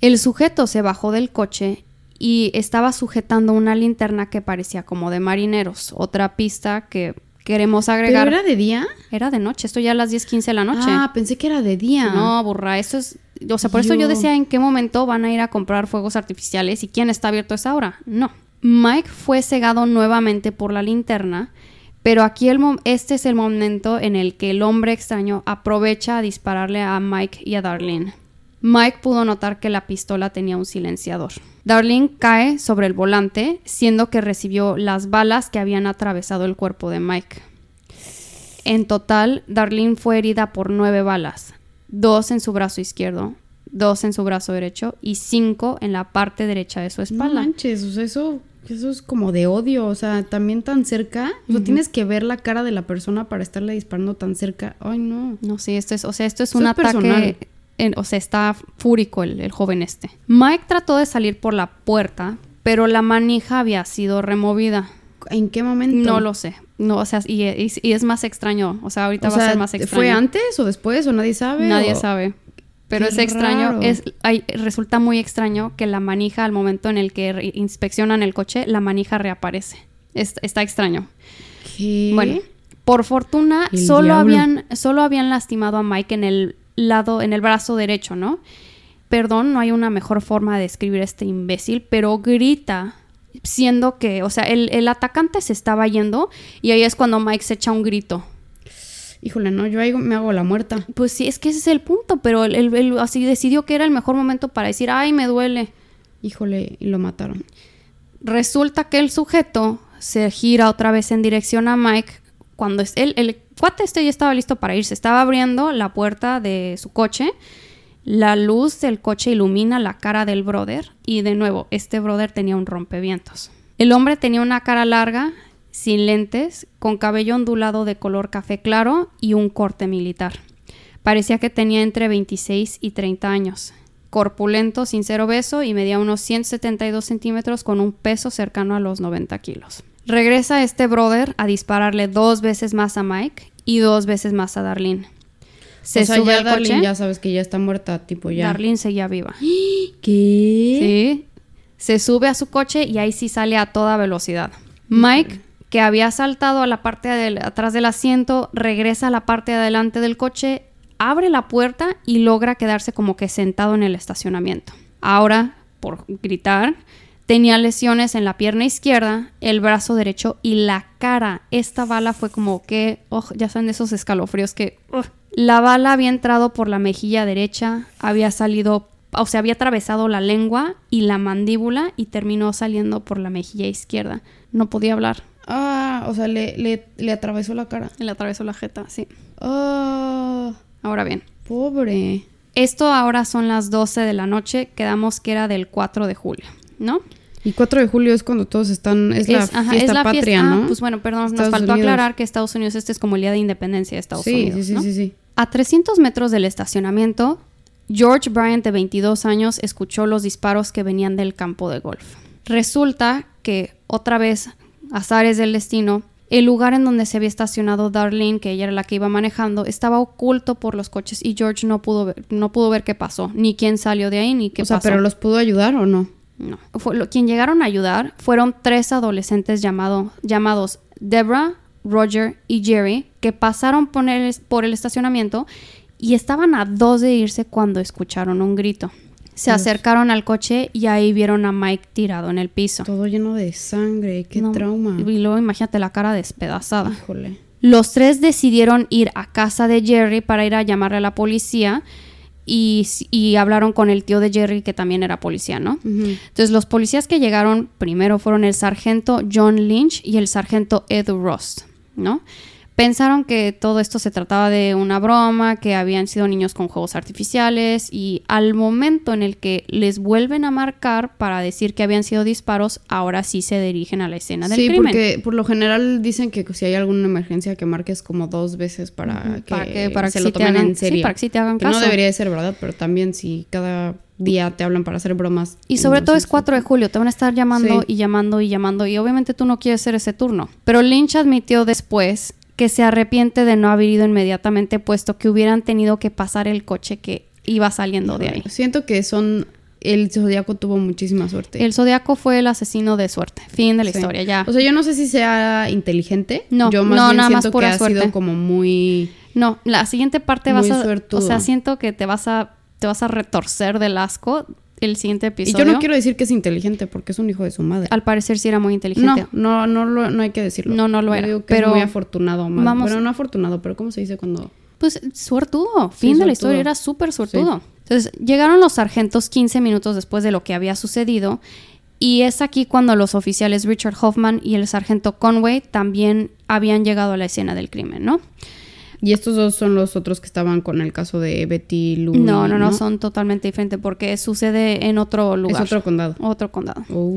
El sujeto se bajó del coche y estaba sujetando una linterna que parecía como de marineros. Otra pista que queremos ¿Pero agregar. era de día? Era de noche, esto ya a las 10:15 de la noche. Ah, pensé que era de día. No, burra, eso es... O sea, por eso yo Yo- decía en qué momento van a ir a comprar fuegos artificiales y quién está abierto a esa hora. No. Mike fue cegado nuevamente por la linterna, pero aquí el este es el momento en el que el hombre extraño aprovecha a dispararle a Mike y a Darlene. Mike pudo notar que la pistola tenía un silenciador. Darlene cae sobre el volante, siendo que recibió las balas que habían atravesado el cuerpo de Mike. En total, Darlene fue herida por nueve balas, dos en su brazo izquierdo, dos en su brazo derecho y cinco en la parte derecha de su No espalda. manches, o sea, eso, eso es como de odio, o sea, también tan cerca. O sea, tienes que ver la cara de la persona para estarle disparando tan cerca. Ay, no. No, sí, esto es, o sea, esto es Eso un es ataque, en- o sea, está fúrico el, el joven este. Mike trató de salir por la puerta, pero la manija había sido removida. ¿En qué momento? No lo sé. No, o sea, y, y- y es más extraño. O sea, ahorita O va a ser más extraño. ¿Fue antes o después o nadie sabe? Nadie o- sabe. Pero Qué es extraño, raro. es, hay- resulta muy extraño que la manija al momento en el que inspeccionan el coche, la manija reaparece. Es- está extraño. ¿Qué? Bueno, por fortuna, El solo diablo. habían, solo habían lastimado a Mike en el lado, en el brazo derecho, ¿no? Perdón, no hay una mejor forma de describir a este imbécil, pero grita, siendo que, o sea, el, el atacante se estaba yendo y ahí es cuando Mike se echa un grito. Híjole, no, yo ahí me hago la muerta. Pues sí, es que ese es el punto, pero él, él- él así decidió que era el mejor momento para decir, ay, me duele. Híjole, y lo mataron. Resulta que el sujeto se gira otra vez en dirección a Mike cuando es, él, el cuate este ya estaba listo para irse. Estaba abriendo la puerta de su coche. La luz del coche ilumina la cara del brother y de nuevo, este brother tenía un rompevientos. El hombre tenía una cara larga, sin lentes, con cabello ondulado de color café claro y un corte militar. Parecía que tenía entre 26 y 30 años. Corpulento, sin ser obeso y medía unos 172 centímetros con un peso cercano a los 90 kilos. Regresa este brother a dispararle dos veces más a Mike y dos veces más a Darlene. Se o sea, sube ya al Darlene coche. ya sabes que ya está muerta, tipo ya. Darlene seguía viva. <gasps> ¿Qué? Sí. Se sube a su coche y ahí sí sale a toda velocidad. Mike, que había saltado a la parte de atrás del asiento, regresa a la parte de adelante del coche, abre la puerta y logra quedarse como que sentado en el estacionamiento. Ahora, por gritar, tenía lesiones en la pierna izquierda, el brazo derecho y la cara. Esta bala fue como que, oh, ya saben esos escalofríos que... ugh. La bala había entrado por la mejilla derecha, había salido o sea, había atravesado la lengua y la mandíbula y terminó saliendo por la mejilla izquierda. No podía hablar. Ah, o sea, le, le, le atravesó la cara. Le atravesó la jeta, sí. Ah, Ahora bien, pobre. esto ahora son las 12 de la noche. Quedamos que era del 4 de julio, ¿no? Y 4 de julio es cuando todos están, es, la ajá, fiesta es la patria, fiesta- ah, ¿no? pues bueno, perdón, nos faltó Unidos. aclarar que Estados Unidos este es como el día de independencia de Estados sí, Unidos. sí, sí, ¿no? sí, sí. A 300 metros del estacionamiento, George Bryant, de 22 años, escuchó los disparos que venían del campo de golf. Resulta que, otra vez, azares del destino, el lugar en donde se había estacionado Darlene, que ella era la que iba manejando, estaba oculto por los coches y George no pudo ver, no pudo ver qué pasó, ni quién salió de ahí, ni qué O sea, pasó. pero los pudo ayudar o no? No. Fue, lo, quien llegaron a ayudar fueron tres adolescentes llamado, llamados Deborah, Roger y Jerry, que pasaron por el, por el estacionamiento y estaban a dos de irse cuando escucharon un grito. Se Dios. acercaron al coche y ahí vieron a Mike tirado en el piso. Todo lleno de sangre, qué No, trauma. Y luego imagínate la cara despedazada. Híjole. Los tres decidieron ir a casa de Jerry para ir a llamarle a la policía y, y hablaron con el tío de Jerry que también era policía, ¿no? Entonces los policías que llegaron primero fueron el sargento John Lynch y el sargento Ed Rost, ¿no? Pensaron que todo esto se trataba de una broma, que habían sido niños con juegos artificiales y al momento en el que les vuelven a marcar para decir que habían sido disparos, ahora sí se dirigen a la escena del Sí, crimen. porque por lo general dicen que si hay alguna emergencia que marques como dos veces para que, para que, para se que lo sí tomen hagan, en serio. sí, para que sí te hagan Que caso. no debería de ser verdad, pero también si cada día te hablan para hacer bromas. Y sobre todo es 4 de julio, te van a estar llamando Sí. y llamando y llamando y obviamente tú no quieres hacer ese turno. Pero Lynch admitió después que se arrepiente de no haber ido inmediatamente puesto que hubieran tenido que pasar el coche que iba saliendo de ahí. Siento que son. El zodiaco tuvo muchísima suerte. El Zodiaco fue el asesino de suerte. Fin de la Sí. historia, ya. O sea, yo no sé si sea inteligente. No, yo más no, bien nada más siento pura que ha suerte. sido como muy. No, la siguiente parte vas a... suertudo. O sea, siento que te vas a, te vas a retorcer del asco el siguiente Y episodio. yo no quiero decir que es inteligente porque es un hijo de su madre. Al parecer sí era muy inteligente. No, no, no, lo- no hay que decirlo. No, no lo Yo era, digo que pero es muy afortunado, mal. vamos- Pero no afortunado, pero ¿cómo se dice cuando.? Pues suertudo, Sí, fin de la historia, era súper suertudo. Entonces llegaron los sargentos 15 minutos después de lo que había sucedido y es aquí cuando los oficiales Richard Hoffman y el sargento Conway también habían llegado a la escena del crimen, ¿no? Y estos dos son los otros que estaban con el caso de Betty Lou. No, no, no, son totalmente diferentes porque sucede en otro Es lugar. otro condado. Otro condado. Oh.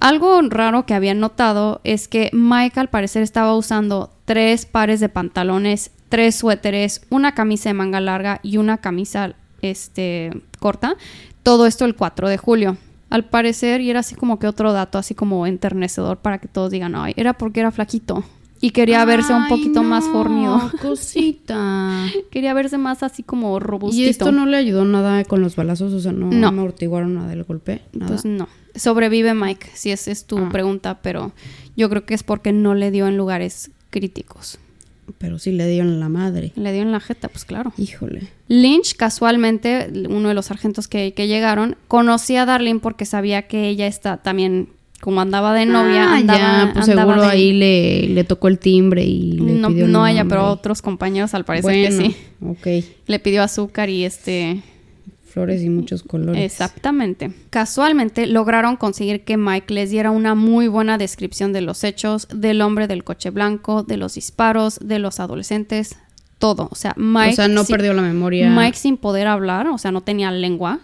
Algo raro que habían notado es que Mike al parecer estaba usando tres pares de pantalones, tres suéteres, una camisa de manga larga y una camisa este, corta. Todo esto el 4 de julio. Al parecer, y era así como que otro dato, así como enternecedor para que todos digan, ay, era porque era flaquito. Y quería verse un poquito más no, fornido. <laughs> Cosita. Quería verse más así como robustito. ¿Y esto no le ayudó nada con los balazos? O sea, no, No. amortiguaron nada del golpe. Nada. Pues no. Sobrevive Mike, si esa es tu Ah. pregunta, pero yo creo que es porque no le dio en lugares críticos. Pero sí le dieron la madre. Le dio en la jeta, pues claro. Híjole. Lynch, casualmente, uno de los sargentos que, que llegaron, conocía a Darlene porque sabía que ella está, también como andaba de novia, Ah, andaba, ya, pues andaba seguro de- ahí le, le tocó el timbre y le no, pidió no ella, pero otros compañeros al parecer bueno, que sí. ok. Le pidió azúcar y este Flores y muchos colores. Exactamente. Casualmente lograron conseguir que Mike les diera una muy buena descripción de los hechos, del hombre del coche blanco, de los disparos, de los adolescentes, todo. O sea, Mike. o sea, no perdió la memoria. Mike sin poder hablar, o sea, no tenía lengua,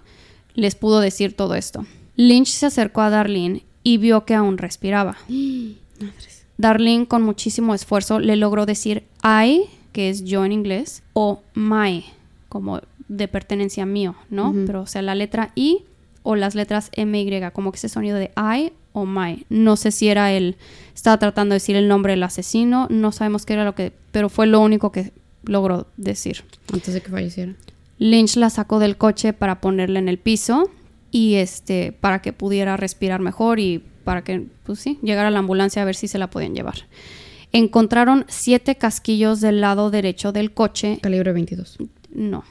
les pudo decir todo esto. Lynch se acercó a Darlene y vio que aún respiraba. <gasps> Darlene con muchísimo esfuerzo le logró decir I, que es yo en inglés, o my, como de pertenencia mío, ¿no? Pero o sea, la letra I o las letras MY, como que ese sonido de I o my. No sé si era él, estaba tratando de decir el nombre del asesino, no sabemos qué era lo que, pero fue lo único que logró decir. Antes de que falleciera. Lynch la sacó del coche para ponerla en el piso y este para que pudiera respirar mejor y para que pues sí llegara la ambulancia a ver si se la podían llevar. Encontraron siete casquillos del lado derecho del coche. Calibre 22. No,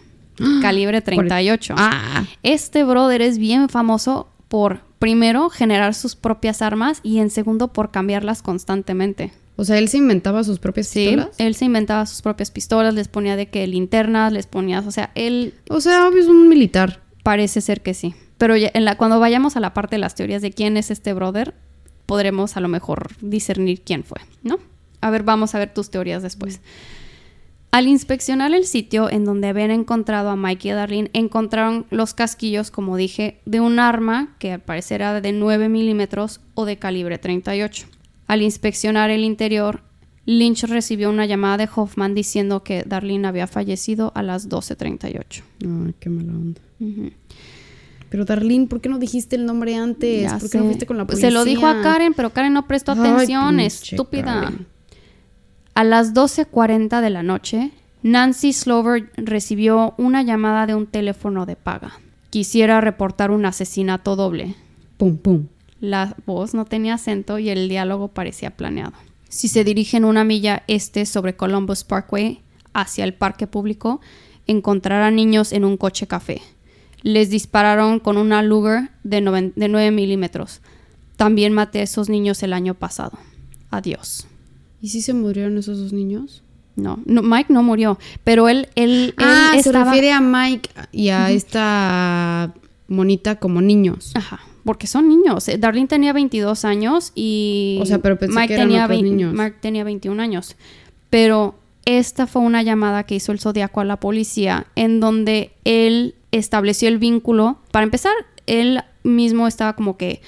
calibre 38. Ah, Este brother es bien famoso por primero generar sus propias armas y en segundo por cambiarlas constantemente. o sea, él se inventaba sus propias Sí, pistolas. él se inventaba sus propias pistolas, les ponía de que linternas, les ponía, o sea, él O sea, obvio es un militar. Parece ser que sí. Pero ya en la, cuando vayamos a la parte de las teorías de quién es este brother, podremos a lo mejor discernir quién fue, ¿no? A ver, vamos a ver tus teorías después. Al inspeccionar el sitio en donde habían encontrado a Mike y a Darlene, encontraron los casquillos, como dije, de un arma que al parecer era de 9 milímetros o de calibre 38. Al inspeccionar el interior, Lynch recibió una llamada de Hoffman diciendo que Darlene había fallecido a las 12.38. Ay, qué mala onda. Pero Darlene, ¿por qué no dijiste el nombre antes? Ya ¿Por qué no fuiste con la policía? Se lo dijo a Karen, pero Karen no prestó Ay, atención, estúpida. Karen. A las 12.40 de la noche, Nancy Slover recibió una llamada de un teléfono de paga. Quisiera reportar un asesinato doble. Pum, pum. La voz no tenía acento y el diálogo parecía planeado. Si se dirigen una milla este sobre Columbus Parkway hacia el parque público, encontrarán niños en un coche café. Les dispararon con una Luger de, noven- de 9 milímetros. También maté a esos niños el año pasado. Adiós. ¿Y si se murieron esos dos niños? No, no, Mike no murió, pero él, él, ah, él se refiere a Mike y a esta monita como niños. Ajá, porque son niños. Eh, Darlene tenía 22 años y O sea, pero pensé Mike, que eran tenía otros 20 niños. Mike tenía 21 años. Pero esta fue una llamada que hizo el Zodiaco a la policía en donde él estableció el vínculo. Para empezar, él mismo estaba como que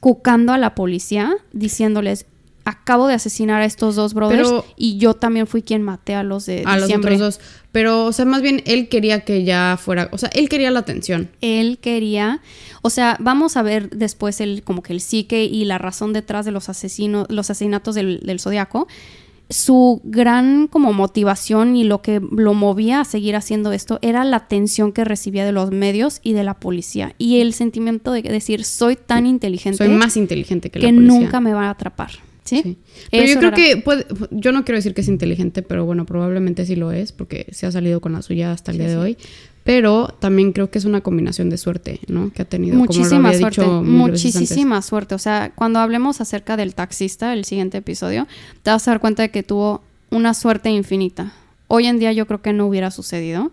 cucando a la policía diciéndoles acabo de asesinar a estos dos brothers Pero- y yo también fui quien maté a los de a los otros dos. Pero, o sea, más bien él quería que ya fuera. O sea, él quería la atención. él quería, o sea, vamos a ver después el como que el psique y la razón detrás de los asesinos, los asesinatos del, del zodiaco. Su gran como motivación y lo que lo movía a seguir haciendo esto era la atención que recibía de los medios y de la policía y el sentimiento de decir soy tan inteligente Soy más inteligente que, que la policía. nunca me van a atrapar, ¿sí? Sí. Pero Eso yo creo era- que puede, yo no quiero decir que es inteligente, pero bueno, probablemente sí lo es, porque se ha salido con la suya hasta el Sí, día de sí. hoy. Pero también creo que es una combinación de suerte, ¿no? Que ha tenido, Muchísima suerte, muchísima suerte. O sea, cuando hablemos acerca del taxista, el siguiente episodio, te vas a dar cuenta de que tuvo una suerte infinita. Hoy en día yo creo que no hubiera sucedido,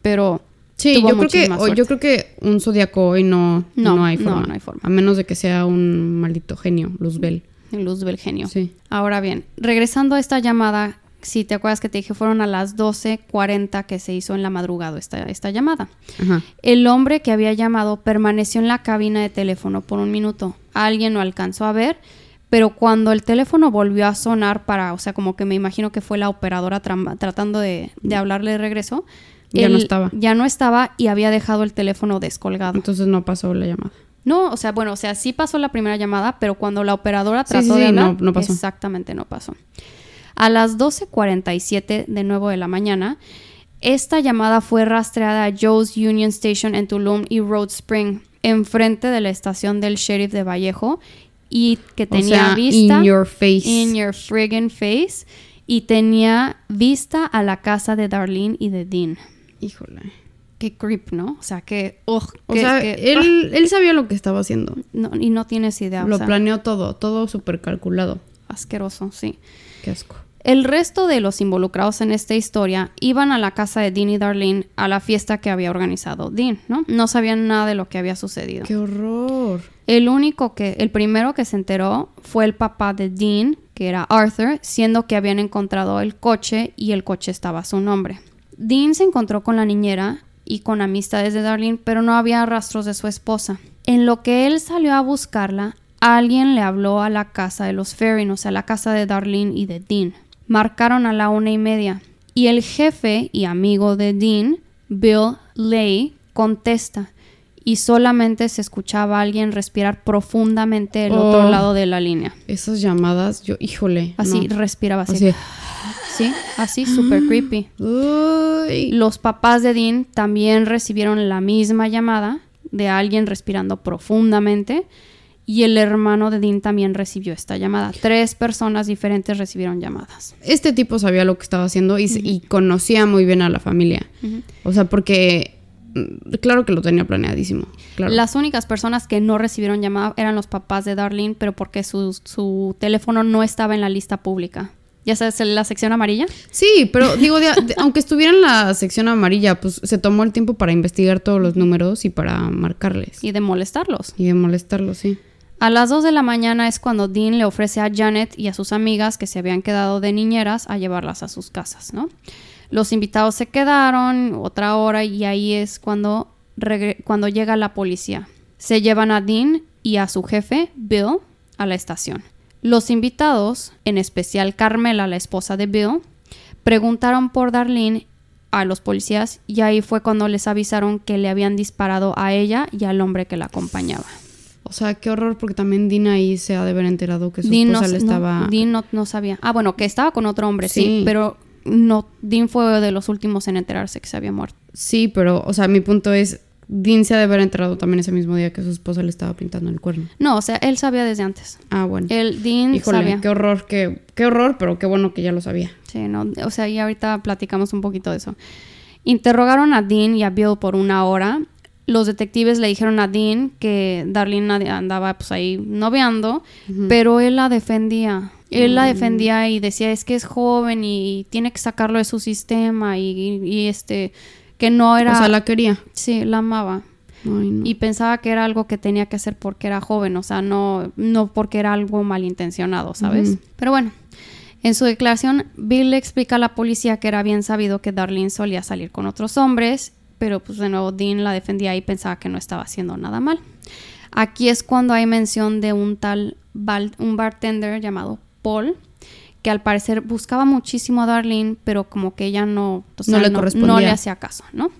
pero Sí, tuvo yo creo, que, muchísima o- suerte. yo creo que un zodiaco hoy no, no, No, hay no, forma. no hay forma. A menos de que sea un maldito genio, Luzbel. luz del genio. Sí. Ahora bien, regresando a esta llamada, si te acuerdas que te dije, fueron a las 12.40 que se hizo en la madrugada esta, esta llamada. Ajá. El hombre que había llamado permaneció en la cabina de teléfono por un minuto. Alguien lo alcanzó a ver, pero cuando el teléfono volvió a sonar para, o sea, como que me imagino que fue la operadora tratando de, de hablarle de regreso. Ya no estaba. Ya no estaba y había dejado el teléfono descolgado. Entonces no pasó la llamada. No, o sea, bueno, o sea, sí pasó la primera llamada, pero cuando la operadora trató sí, de sí, hablar, no- no pasó. exactamente no pasó. A las 12:47 de nuevo de la mañana, esta llamada fue rastreada a Joe's Union Station en Tulum y Road Spring, enfrente de la estación del sheriff de Vallejo, y que tenía o sea, vista in your face. in your friggin' face y tenía vista a la casa de Darlene y de Dean. Híjole. qué creep, ¿no? O sea, que, ugh, O que- sea, que- él, él sabía lo que estaba haciendo. no, y no tienes idea, o lo sea, planeó todo, todo súper calculado. asqueroso, sí. Qué asco. El resto de los involucrados en esta historia iban a la casa de Dean y Darlene a la fiesta que había organizado Dean, ¿no? No sabían nada de lo que había sucedido. Qué horror. El único que, el primero que se enteró fue el papá de Dean, que era Arthur, siendo que habían encontrado el coche y el coche estaba a su nombre. Dean se encontró con la niñera y con amistades de Darlene, pero no había rastros de su esposa. En lo que él salió a buscarla, alguien le habló a la casa de los Ferrin, o sea, la casa de Darlene y de Dean. Marcaron a la una y media y el jefe y amigo de Dean, Bill Lay, contesta y solamente se escuchaba a alguien respirar profundamente del otro Oh. lado de la línea. Esas llamadas, yo, híjole. Así no. respiraba así. Así. Sí, así súper creepy. Uy. Los papás de Dean también recibieron la misma llamada de alguien respirando profundamente y el hermano de Dean también recibió esta llamada. Tres personas diferentes recibieron llamadas. Este tipo sabía lo que estaba haciendo y, y conocía muy bien a la familia. O sea, porque mm, claro que lo tenía planeadísimo. Claro. Las únicas personas que no recibieron llamada eran los papás de Darlene, pero porque su, su teléfono no estaba en la lista pública. ¿Ya sabes, la sección amarilla? Sí, pero digo, de- de- <laughs> aunque estuviera en la sección amarilla, pues se tomó el tiempo para investigar todos los números y para marcarles. Y de molestarlos. Y de molestarlos, sí. A las 2 de la mañana es cuando Dean le ofrece a Janet y a sus amigas que se habían quedado de niñeras a llevarlas a sus casas, ¿no? Los invitados se quedaron otra hora y ahí es cuando, cuando llega la policía. Se llevan a Dean y a su jefe, Bill, a la estación. Los invitados, en especial Carmela, la esposa de Bill, preguntaron por Darlene a los policías y ahí fue cuando les avisaron que le habían disparado a ella y al hombre que la acompañaba. O sea, qué horror, porque también Dina ahí se ha de haber enterado que su Dean no, esposa le no, estaba. Dean no, no sabía. Ah, bueno, que estaba con otro hombre, sí, Sí. pero no, Dean fue de los últimos en enterarse que se había muerto. Sí, pero, o sea, mi punto es. Dean se ha de haber enterado también ese mismo día que su esposa le estaba pintando el cuerno. No, o sea, él sabía desde antes. Ah, bueno. El Dean Híjole, sabía. qué horror, qué, qué horror, pero qué bueno que ya lo sabía. Sí, no, o sea, y ahorita platicamos un poquito de eso. Interrogaron a Dean y a Bill por una hora. Los detectives le dijeron a Dean que Darlene andaba pues ahí noveando, pero él la defendía. Él la defendía y decía es que es joven y tiene que sacarlo de su sistema y, y, este que no era O sea, la quería. sí la amaba Ay, no. y pensaba que era algo que tenía que hacer porque era joven, o sea, no, no porque era algo malintencionado, ¿sabes? Pero bueno, en su declaración, Bill le explica a la policía que era bien sabido que Darlene solía salir con otros hombres, pero pues de nuevo Dean la defendía y pensaba que no estaba haciendo nada mal. Aquí es cuando hay mención de un tal un bartender llamado Paul, que al parecer buscaba muchísimo a Darlene, pero como que ella no, o sea, No le no correspondía. le hacía caso, ¿no?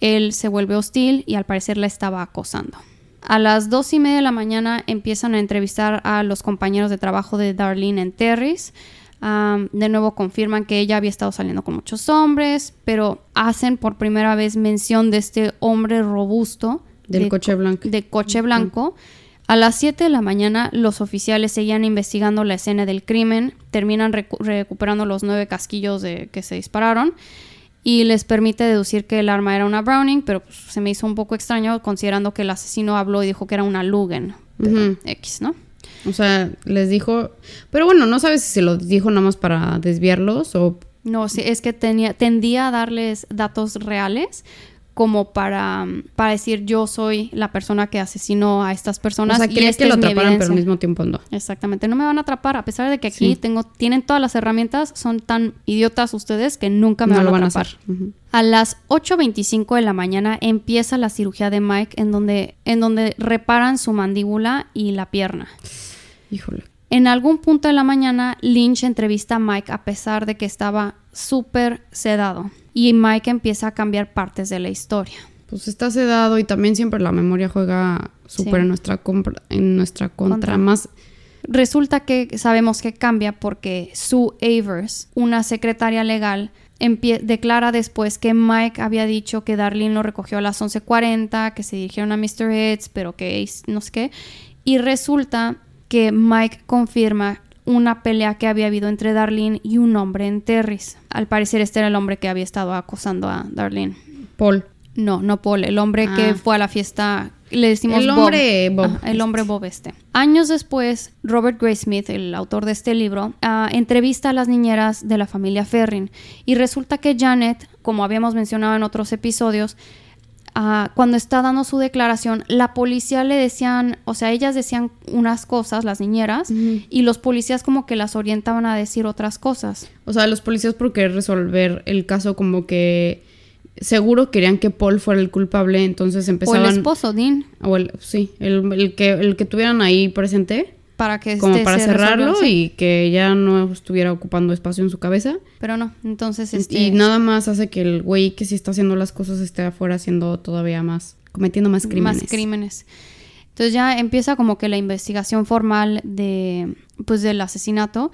Él se vuelve hostil y al parecer la estaba acosando. A las dos y media de la mañana empiezan a entrevistar a los compañeros de trabajo de Darlene en Terry's. Am, de nuevo confirman que ella había estado saliendo con muchos hombres, pero hacen por primera vez mención de este hombre robusto Del de coche blanco. de coche blanco. A las 7 de la mañana, los oficiales seguían investigando la escena del crimen, terminan recu- recuperando los nueve casquillos de, que se dispararon y les permite deducir que el arma era una Browning, pero pues, se me hizo un poco extraño considerando que el asesino habló y dijo que era una Lugen pero Ujú. X, ¿no? O sea, les dijo. Pero bueno, no sabes si se lo dijo nada más para desviarlos o. No, sí, es que tenía, tendía a darles datos reales como para, para decir yo soy la persona que asesinó a estas O personas. sea, quería esta que lo atraparan, pero al mismo tiempo no. Exactamente, no me van a atrapar, a pesar de que aquí Sí. tengo, tienen todas las herramientas, son tan idiotas ustedes que nunca me no van lo a van a atrapar. hacer. Ujú. A las 8.25 de la mañana empieza la cirugía de Mike en donde, en donde reparan su mandíbula y la pierna. Híjole. En algún punto de la mañana, Lynch entrevista a Mike a pesar de que estaba súper sedado. Y Mike empieza a cambiar partes de la historia. Pues está sedado y también siempre la memoria juega súper Sí. en nuestra compra, en nuestra contra. Contra. Más. Resulta que sabemos que cambia porque Sue Avers, una secretaria legal, declara después que Mike había dicho que Darlene lo recogió a las 11:40, que se dirigieron a Mr. Heads, pero que no sé qué. Y resulta que Mike confirma una pelea que había habido entre Darlene y un hombre en Terry's. Al parecer este era el hombre que había estado acosando a Darlene. Paul. No, no Paul, el hombre que Ah. fue a la fiesta, le decimos El hombre Bob. El hombre Bob este. Años después, Robert Graysmith, el autor de este libro, ah, entrevista a las niñeras de la familia Ferrin y resulta que Janet, como habíamos mencionado en otros episodios, cuando está dando su declaración, la policía le decían, o sea, ellas decían unas cosas, las niñeras, y los policías como que las orientaban a decir otras cosas. O sea, los policías por querer resolver el caso como que seguro querían que Paul fuera el culpable, entonces O empezaban... el esposo, Dean, o el- sí, el, el que, el que tuvieran ahí presente, para que como este, para se cerrarlo resuelva, sí. y que ya no estuviera ocupando espacio en su cabeza. Pero no, entonces este... Y nada más hace que el güey que sí está haciendo las cosas esté afuera haciendo todavía más, cometiendo más crímenes. Más crímenes. Entonces ya empieza como que la investigación formal de, pues, del asesinato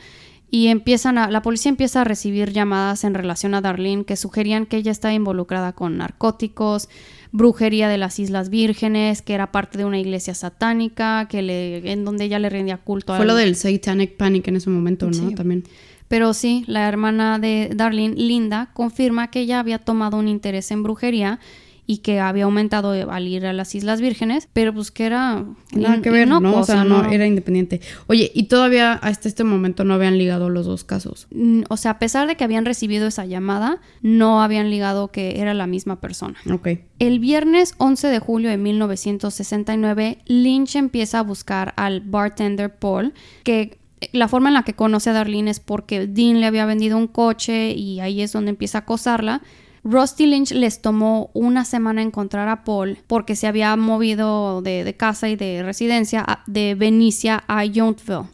y empiezan a, la policía empieza a recibir llamadas en relación a Darlene que sugerían que ella estaba involucrada con narcóticos, brujería de las Islas Vírgenes, que era parte de una iglesia satánica, que le, en donde ella le rendía culto a Fue lo del Satanic Panic en ese momento, ¿no? Sí. También. Pero sí, la hermana de Darlene, Linda, confirma que ella había tomado un interés en brujería y que había aumentado al ir a las Islas Vírgenes, pero pues que era Nada que ver, ¿no? O sea, no- no, era independiente. Oye, y todavía hasta este momento no habían ligado los dos casos. Mm, O sea, a pesar de que habían recibido esa llamada, no habían ligado que era la misma persona. Ok. El viernes 11 de julio de 1969, Lynch empieza a buscar al bartender Paul, que la forma en la que conoce a Darlene es porque Dean le había vendido un coche y ahí es donde empieza a acosarla. Rusty Lynch les tomó una semana encontrar a Paul porque se había movido de, de casa y de residencia a- de Benicia a Yountville.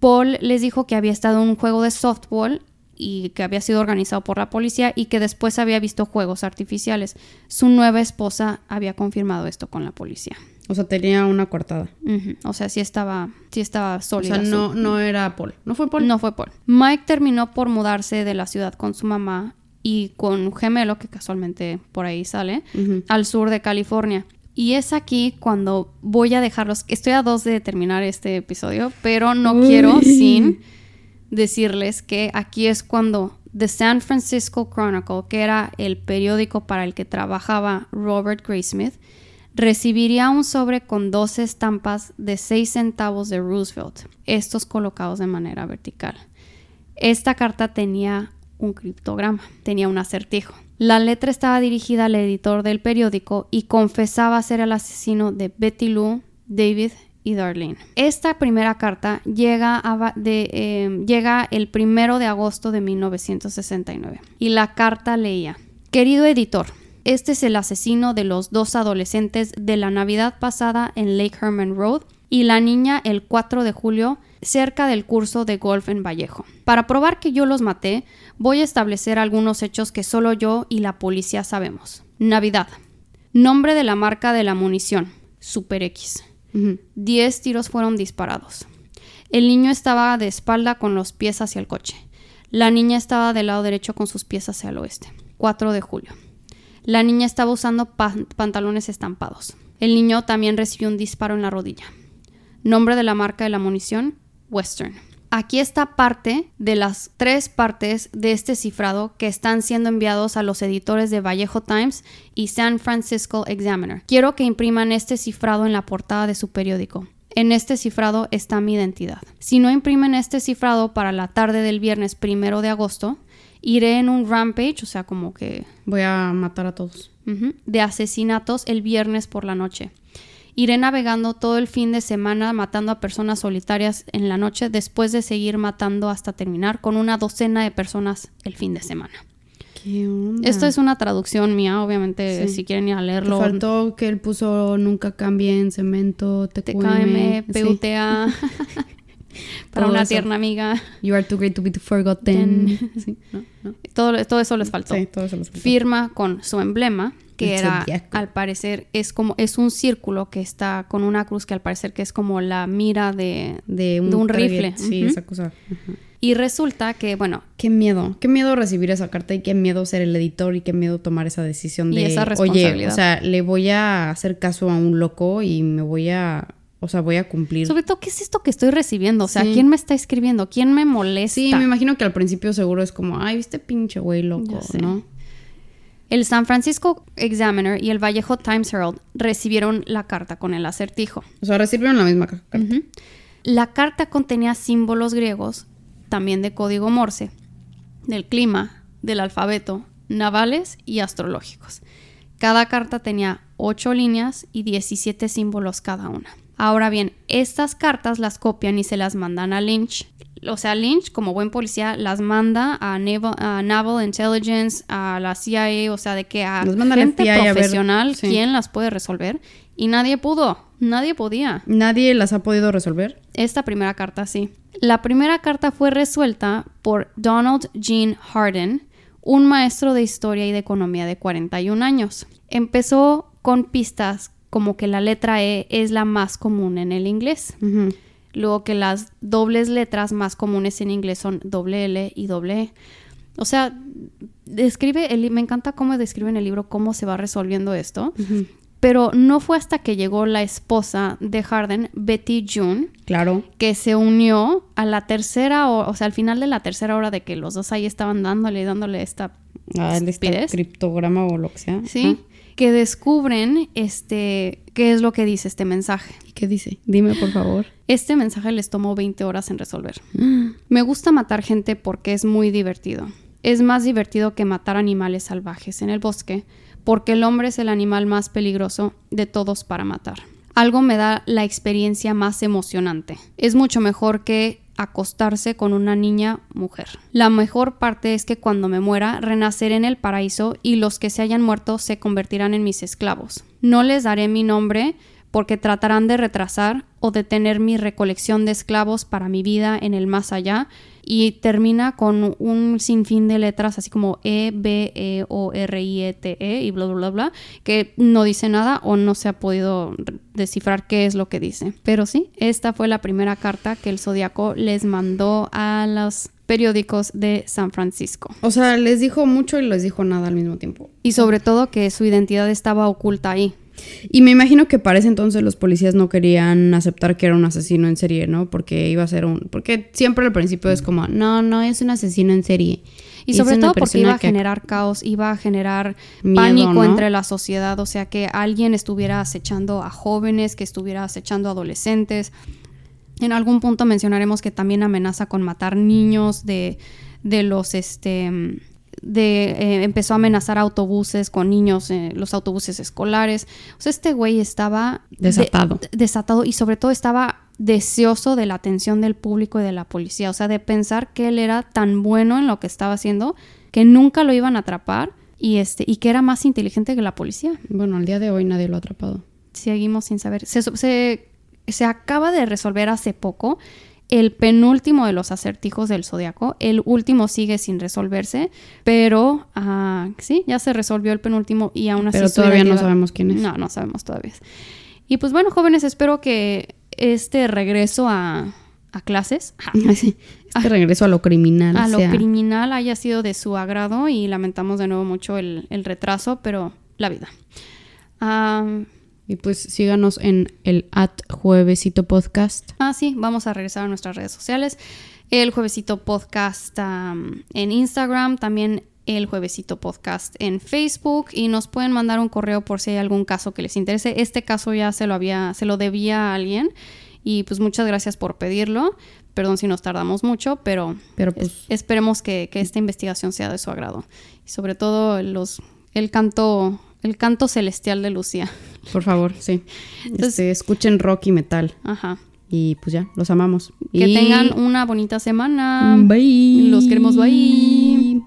Paul les dijo que había estado en un juego de softball y que había sido organizado por la policía y que después había visto juegos artificiales. Su nueva esposa había confirmado esto con la policía. O sea, tenía una coartada. Ujú. O sea, sí estaba, sí estaba O sólida. sea, su- no, no era Paul. ¿No fue Paul? no fue Paul. Mike terminó por mudarse de la ciudad con su mamá y con un gemelo que casualmente por ahí sale al sur de California. Y es aquí cuando voy a dejarlos. Estoy a dos de terminar este episodio, pero no Uy. quiero sin decirles que aquí es cuando The San Francisco Chronicle, que era el periódico para el que trabajaba Robert Graysmith, recibiría un sobre con 12 estampas de 6 centavos de Roosevelt, estos colocados de manera vertical. Esta carta tenía un criptograma, tenía un acertijo. La letra estaba dirigida al editor del periódico y confesaba ser el asesino de Betty Lou, David y Darlene. Esta primera carta llega, llega el primero de agosto de 1969 y la carta leía: Querido editor, este es el asesino de los dos adolescentes de la Navidad pasada en Lake Herman Road y la niña el 4 de julio cerca del curso de golf en Vallejo. Para probar que yo los maté, voy a establecer algunos hechos que solo yo y la policía sabemos. Navidad. Nombre de la marca de la munición. Super X. Ujú. 10 tiros fueron disparados. El niño estaba de espalda con los pies hacia el coche. La niña estaba del lado derecho con sus pies hacia el oeste. 4 de julio. La niña estaba usando pan- pantalones estampados. El niño también recibió un disparo en la rodilla. Nombre de la marca de la munición, Western. Aquí está parte de las tres partes de este cifrado que están siendo enviados a los editores de Vallejo Times y San Francisco Examiner. Quiero que impriman este cifrado en la portada de su periódico. En este cifrado está mi identidad. Si no imprimen este cifrado para la tarde del viernes primero de agosto, iré en un rampage, o sea, como que Voy a matar a todos. De asesinatos el viernes por la noche. Iré navegando todo el fin de semana matando a personas solitarias en la noche después de seguir matando hasta terminar con una docena de personas el fin de semana. ¿Qué onda? Esto es una traducción mía, obviamente Sí. si quieren ir a Te leerlo. faltó que él puso nunca cambien, cemento. TKM, sí. PUTA, <laughs> <laughs> para Todo una eso. tierna amiga. You are too great to be forgotten. <laughs> Sí, ¿no? ¿no? Todo, todo eso les faltó. Sí, todo eso los faltó. firma con su emblema que El era zodiaco. al parecer es como es un círculo que está con una cruz que al parecer que es como la mira de De un, de un target, rifle, Sí, esa cosa. Y resulta que bueno Qué miedo, qué miedo recibir esa carta y qué miedo ser el editor y qué miedo tomar esa decisión Y de, esa oye, responsabilidad. o sea, le voy a hacer caso a un loco y me voy a, o sea, voy a cumplir. sobre todo qué es esto que estoy recibiendo o sea Sí. quién me está escribiendo quién me molesta Sí, me imagino que al principio seguro es como, ay, viste pinche güey loco. ¿no? El San Francisco Examiner y el Vallejo Times Herald recibieron la carta con el acertijo. O sea, recibieron la misma carta. La carta contenía símbolos griegos, también de código Morse, del clima, del alfabeto, navales y astrológicos. Cada carta tenía 8 líneas y 17 símbolos cada una. Ahora bien, estas cartas las copian y se las mandan a Lynch. O sea, Lynch, como buen policía, las manda a Naval, a Naval Intelligence, a la CIA, o sea, de que a gente FBI a profesional, sí. ¿quién las puede resolver? Y nadie pudo, nadie podía. Nadie las ha podido resolver. Esta primera carta sí. La primera carta fue resuelta por Donald Jean Harden, un maestro de historia y de economía de 41 años. Empezó con pistas como que la letra E es la más común en el inglés. Luego que las dobles letras más comunes en inglés son doble L y doble E. O sea, describe, el, me encanta cómo describe en el libro cómo se va resolviendo esto. Pero no fue hasta que llegó la esposa de Harden, Betty June, Claro. que se unió a la tercera hora, o sea, al final de la tercera hora de que los dos ahí estaban dándole y dándole esta Ah, el criptograma o lo que sea. ¿sí? Que descubren este qué es lo que dice este mensaje. ¿Y qué dice? Dime, por favor. Este mensaje les tomó 20 horas en resolver. Me gusta matar gente porque es muy divertido. Es más divertido que matar animales salvajes en el bosque, porque el hombre es el animal más peligroso de todos para matar. Algo me da la experiencia más emocionante. Es mucho mejor que acostarse con una niña mujer. La mejor parte es que cuando me muera renaceré en el paraíso y los que se hayan muerto se convertirán en mis esclavos. No les daré mi nombre porque tratarán de retrasar o detener mi recolección de esclavos para mi vida en el más allá y termina con un sinfín de letras así como E, B, E, O, R, I, E, T, E y bla, bla, bla, bla, que no dice nada o no se ha podido descifrar qué es lo que dice. Pero sí, esta fue la primera carta que el Zodíaco les mandó a los periódicos de San Francisco. O sea, les dijo mucho y les dijo nada al mismo tiempo. Y sobre todo que su identidad estaba oculta ahí. Y me imagino que para ese entonces los policías no querían aceptar que era un asesino en serie, ¿no? Porque iba a ser un... Porque siempre al principio es como, no, no es un asesino en serie. Y sobre todo porque iba a generar caos, iba a generar Miedo, pánico ¿no? entre la sociedad, o sea, que alguien estuviera acechando a jóvenes, que estuviera acechando a adolescentes. En algún punto mencionaremos que también amenaza con matar niños de, de los, este, de, eh, empezó a amenazar autobuses con niños, eh, los autobuses escolares. O sea, este güey estaba... de- Desatado. desatado y sobre todo estaba deseoso de la atención del público y de la policía, o sea, de pensar que él era tan bueno en lo que estaba haciendo que nunca lo iban a atrapar y este y que era más inteligente que la policía. Bueno, al día de hoy nadie lo ha atrapado. Seguimos sin saber. Se, se, se acaba de resolver hace poco el penúltimo de los acertijos del zodiaco. El último sigue sin resolverse, pero ah, sí, ya se resolvió el penúltimo y aún así Pero todavía no sabemos quién es. No, no sabemos todavía. Y pues bueno, jóvenes, espero que este regreso a, a clases, <laughs> <laughs> Este regreso a lo criminal. a lo criminal haya sido de su agrado y lamentamos de nuevo mucho el, el retraso, pero la vida. Y pues síganos en el at juevesito podcast. Ah, sí, vamos a regresar a nuestras redes sociales. El Juevesito Podcast en Instagram, también el Juevesito Podcast en Facebook y nos pueden mandar un correo por si hay algún caso que les interese. Este caso ya se lo había, se lo debía a alguien y pues muchas gracias por pedirlo. Perdón si nos tardamos mucho, pero, Pero es- pues esperemos que, que esta investigación sea de su agrado. Y sobre todo los, el canto, el canto celestial de Lucía. por favor, sí. Entonces- Este, escuchen rock y metal. Ajá. Y pues ya, los amamos. Que Y- tengan una bonita semana. Bye. Los queremos, bye.